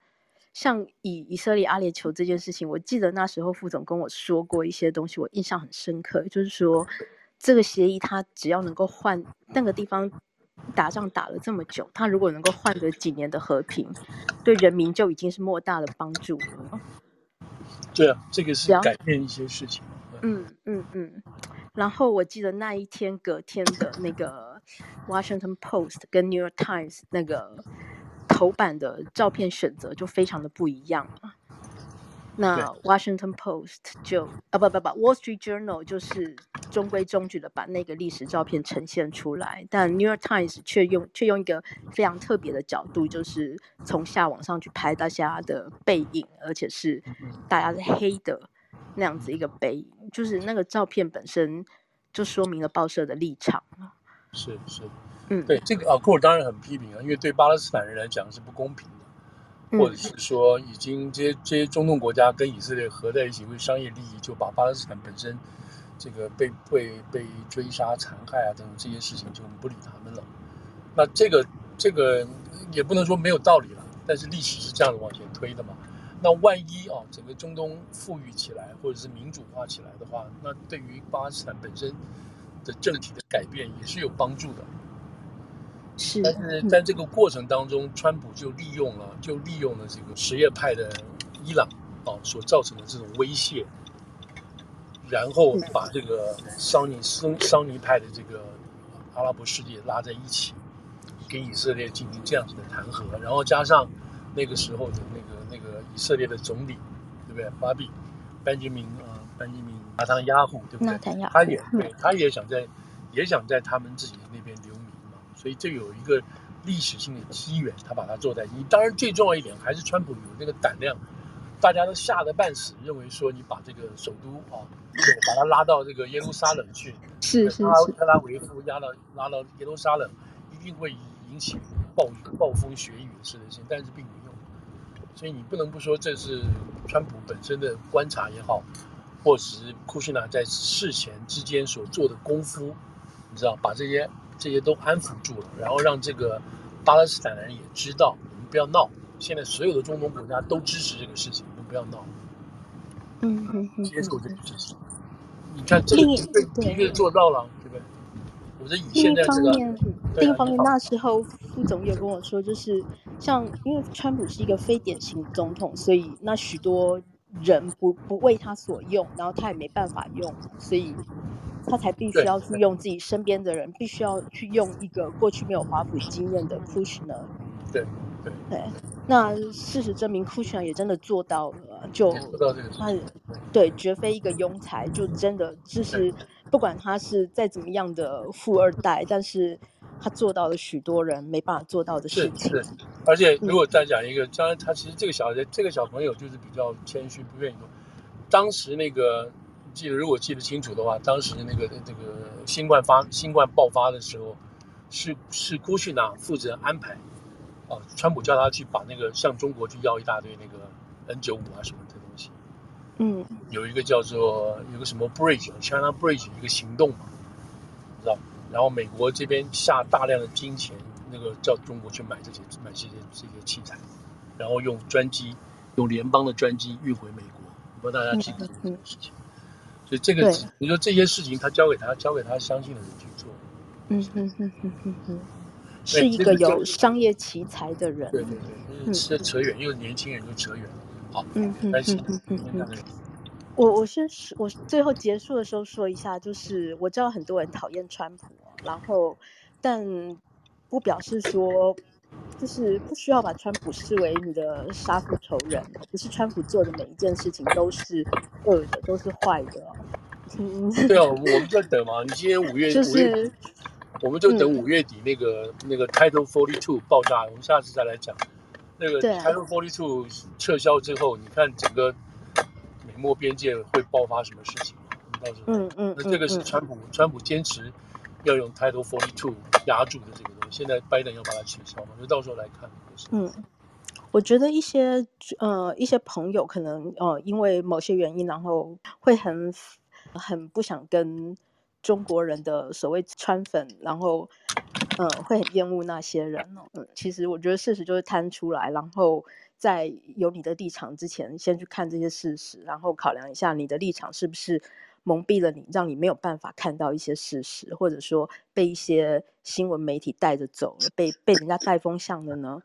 像以以色列阿联酋这件事情，我记得那时候副总跟我说过一些东西，我印象很深刻。就是说，这个协议他只要能够换那个地方打仗打了这么久，他如果能够换得几年的和平，对人民就已经是莫大的帮助了。对啊，这个是改变一些事情。嗯嗯嗯。然后我记得那一天隔天的那个 Washington Post 跟 New York Times 那个。头版的照片选择就非常的不一样了。那 Washington Post 就啊不不不 Wall Street Journal 就是中规中矩的把那个历史照片呈现出来，但 New York Times 却用却用一个非常特别的角度，就是从下往上去拍大家的背影，而且是大家是黑的那样子一个背影，就是那个照片本身就说明了报社的立场。是是。嗯，对这个啊，库尔当然很批评啊，因为对巴勒斯坦人来讲是不公平的，嗯、或者是说已经这些这些中东国家跟以色列合在一起为商业利益，就把巴勒斯坦本身这个被被被追杀残害啊等等这些事情就不理他们了。那这个这个也不能说没有道理了，但是历史是这样子往前推的嘛。那万一啊整个中东富裕起来或者是民主化起来的话，那对于巴勒斯坦本身的政体的改变也是有帮助的。是，但是在这个过程当中，川普就利用了，就利用了这个什叶派的伊朗啊所造成的这种威胁，然后把这个桑尼桑桑尼派的这个阿拉伯世界拉在一起，跟以色列进行这样子的弹劾，然后加上那个时候的那个那个以色列的总理，对不对？巴比，班杰明啊，班杰明纳坦雅胡，对不对？他也对，他也想在，也想在他们自己的那所以这有一个历史性的机缘，他把它做在。你当然最重要一点还是川普有那个胆量。大家都吓得半死，认为说你把这个首都啊，对，把他拉到这个耶路撒冷去，是是是，特拉维夫压到拉到耶路撒冷，一定会引起暴雨、暴风雪雨的事情，但是并没有。所以你不能不说这是川普本身的观察也好，或者是库什纳在事前之间所做的功夫，你知道，把这些这些都安抚住了，然后让这个巴勒斯坦人也知道，我们不要闹。现在所有的中东国家都支持这个事情，我们不要闹。嗯嗯嗯，接受这个事情。你看这个的确做到了，对不对？我这以现在这个。另一方面，另一方面，那时候副总也跟我说，就是像因为川普是一个非典型总统，所以那许多人不不为他所用，然后他也没办法用，所以他才必须要去用自己身边的人，必须要去用一个过去没有华府经验的 Kushner。对对对。那事实证明，，Kushner 也真的做到了，就他对绝非一个庸才，就真的就是不管他是再怎么样的富二代，但是他做到了许多人没办法做到的事情。是，是，而且如果再讲一个，当然、嗯、他其实这个小孩，这个小朋友就是比较谦虚，不愿意做。当时那个记得，如果记得清楚的话，当时那个这个新冠发新冠爆发的时候，是是库什纳负责安排。啊，川普叫他去把那个向中国去要一大堆那个 N 九五啊什么的东西，嗯，有一个叫做有个什么 Bridge，China Bridge 一个行动嘛，知道？然后美国这边下大量的金钱，那个叫中国去买这些买这些这些器材，然后用专机用联邦的专机运回美国，我不知道大家记不记得这个事情？所以这个你说这些事情他交给他交给他相信的人去做，嗯哼哼哼哼哼。是一个有商业奇才的人。对对对，扯扯远，因为年轻人就扯远了。好，嗯嗯嗯嗯嗯。我我先我最后结束的时候说一下，就是我知道很多人讨厌川普，然后但不表示说，就是不需要把川普视为你的杀父仇人，不是川普做的每一件事情都是恶的，都是坏的。嗯，对啊，我们在等嘛。你今天五月 就是。我们就等五月底那个、嗯、那个 Title Forty Two 爆炸，我们下次再来讲。那个 Title Forty Two 撤销之后，你看整个美墨边界会爆发什么事情？到时候嗯嗯，那这个是川普、嗯、川普坚持要用 Title Forty Two 压住的这个现在拜登要把它取消嘛？就到时候来看。嗯，我觉得一些呃一些朋友可能呃因为某些原因，然后会很很不想跟。中国人的所谓川粉，然后，嗯，会很厌恶那些人哦。嗯，其实我觉得事实就是摊出来，然后在有你的立场之前，先去看这些事实，然后考量一下你的立场是不是蒙蔽了你，让你没有办法看到一些事实，或者说被一些新闻媒体带着走了，被被人家带风向的呢？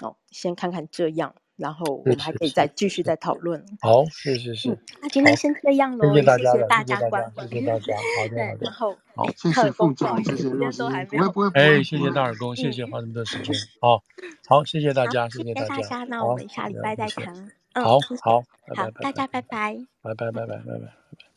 哦，先看看这样。然后我们还可以再继续再讨论。好，是是是。那今天先这样喽，谢谢大家关注，谢谢大家。好的，然后好，谢 谢副总，谢谢老师。不会不会，哎，谢谢大耳公，谢谢花这么多时间。好，好，谢谢大家，谢谢大家。那我们下礼拜再谈。好好，好，大家拜拜。拜拜拜拜拜拜。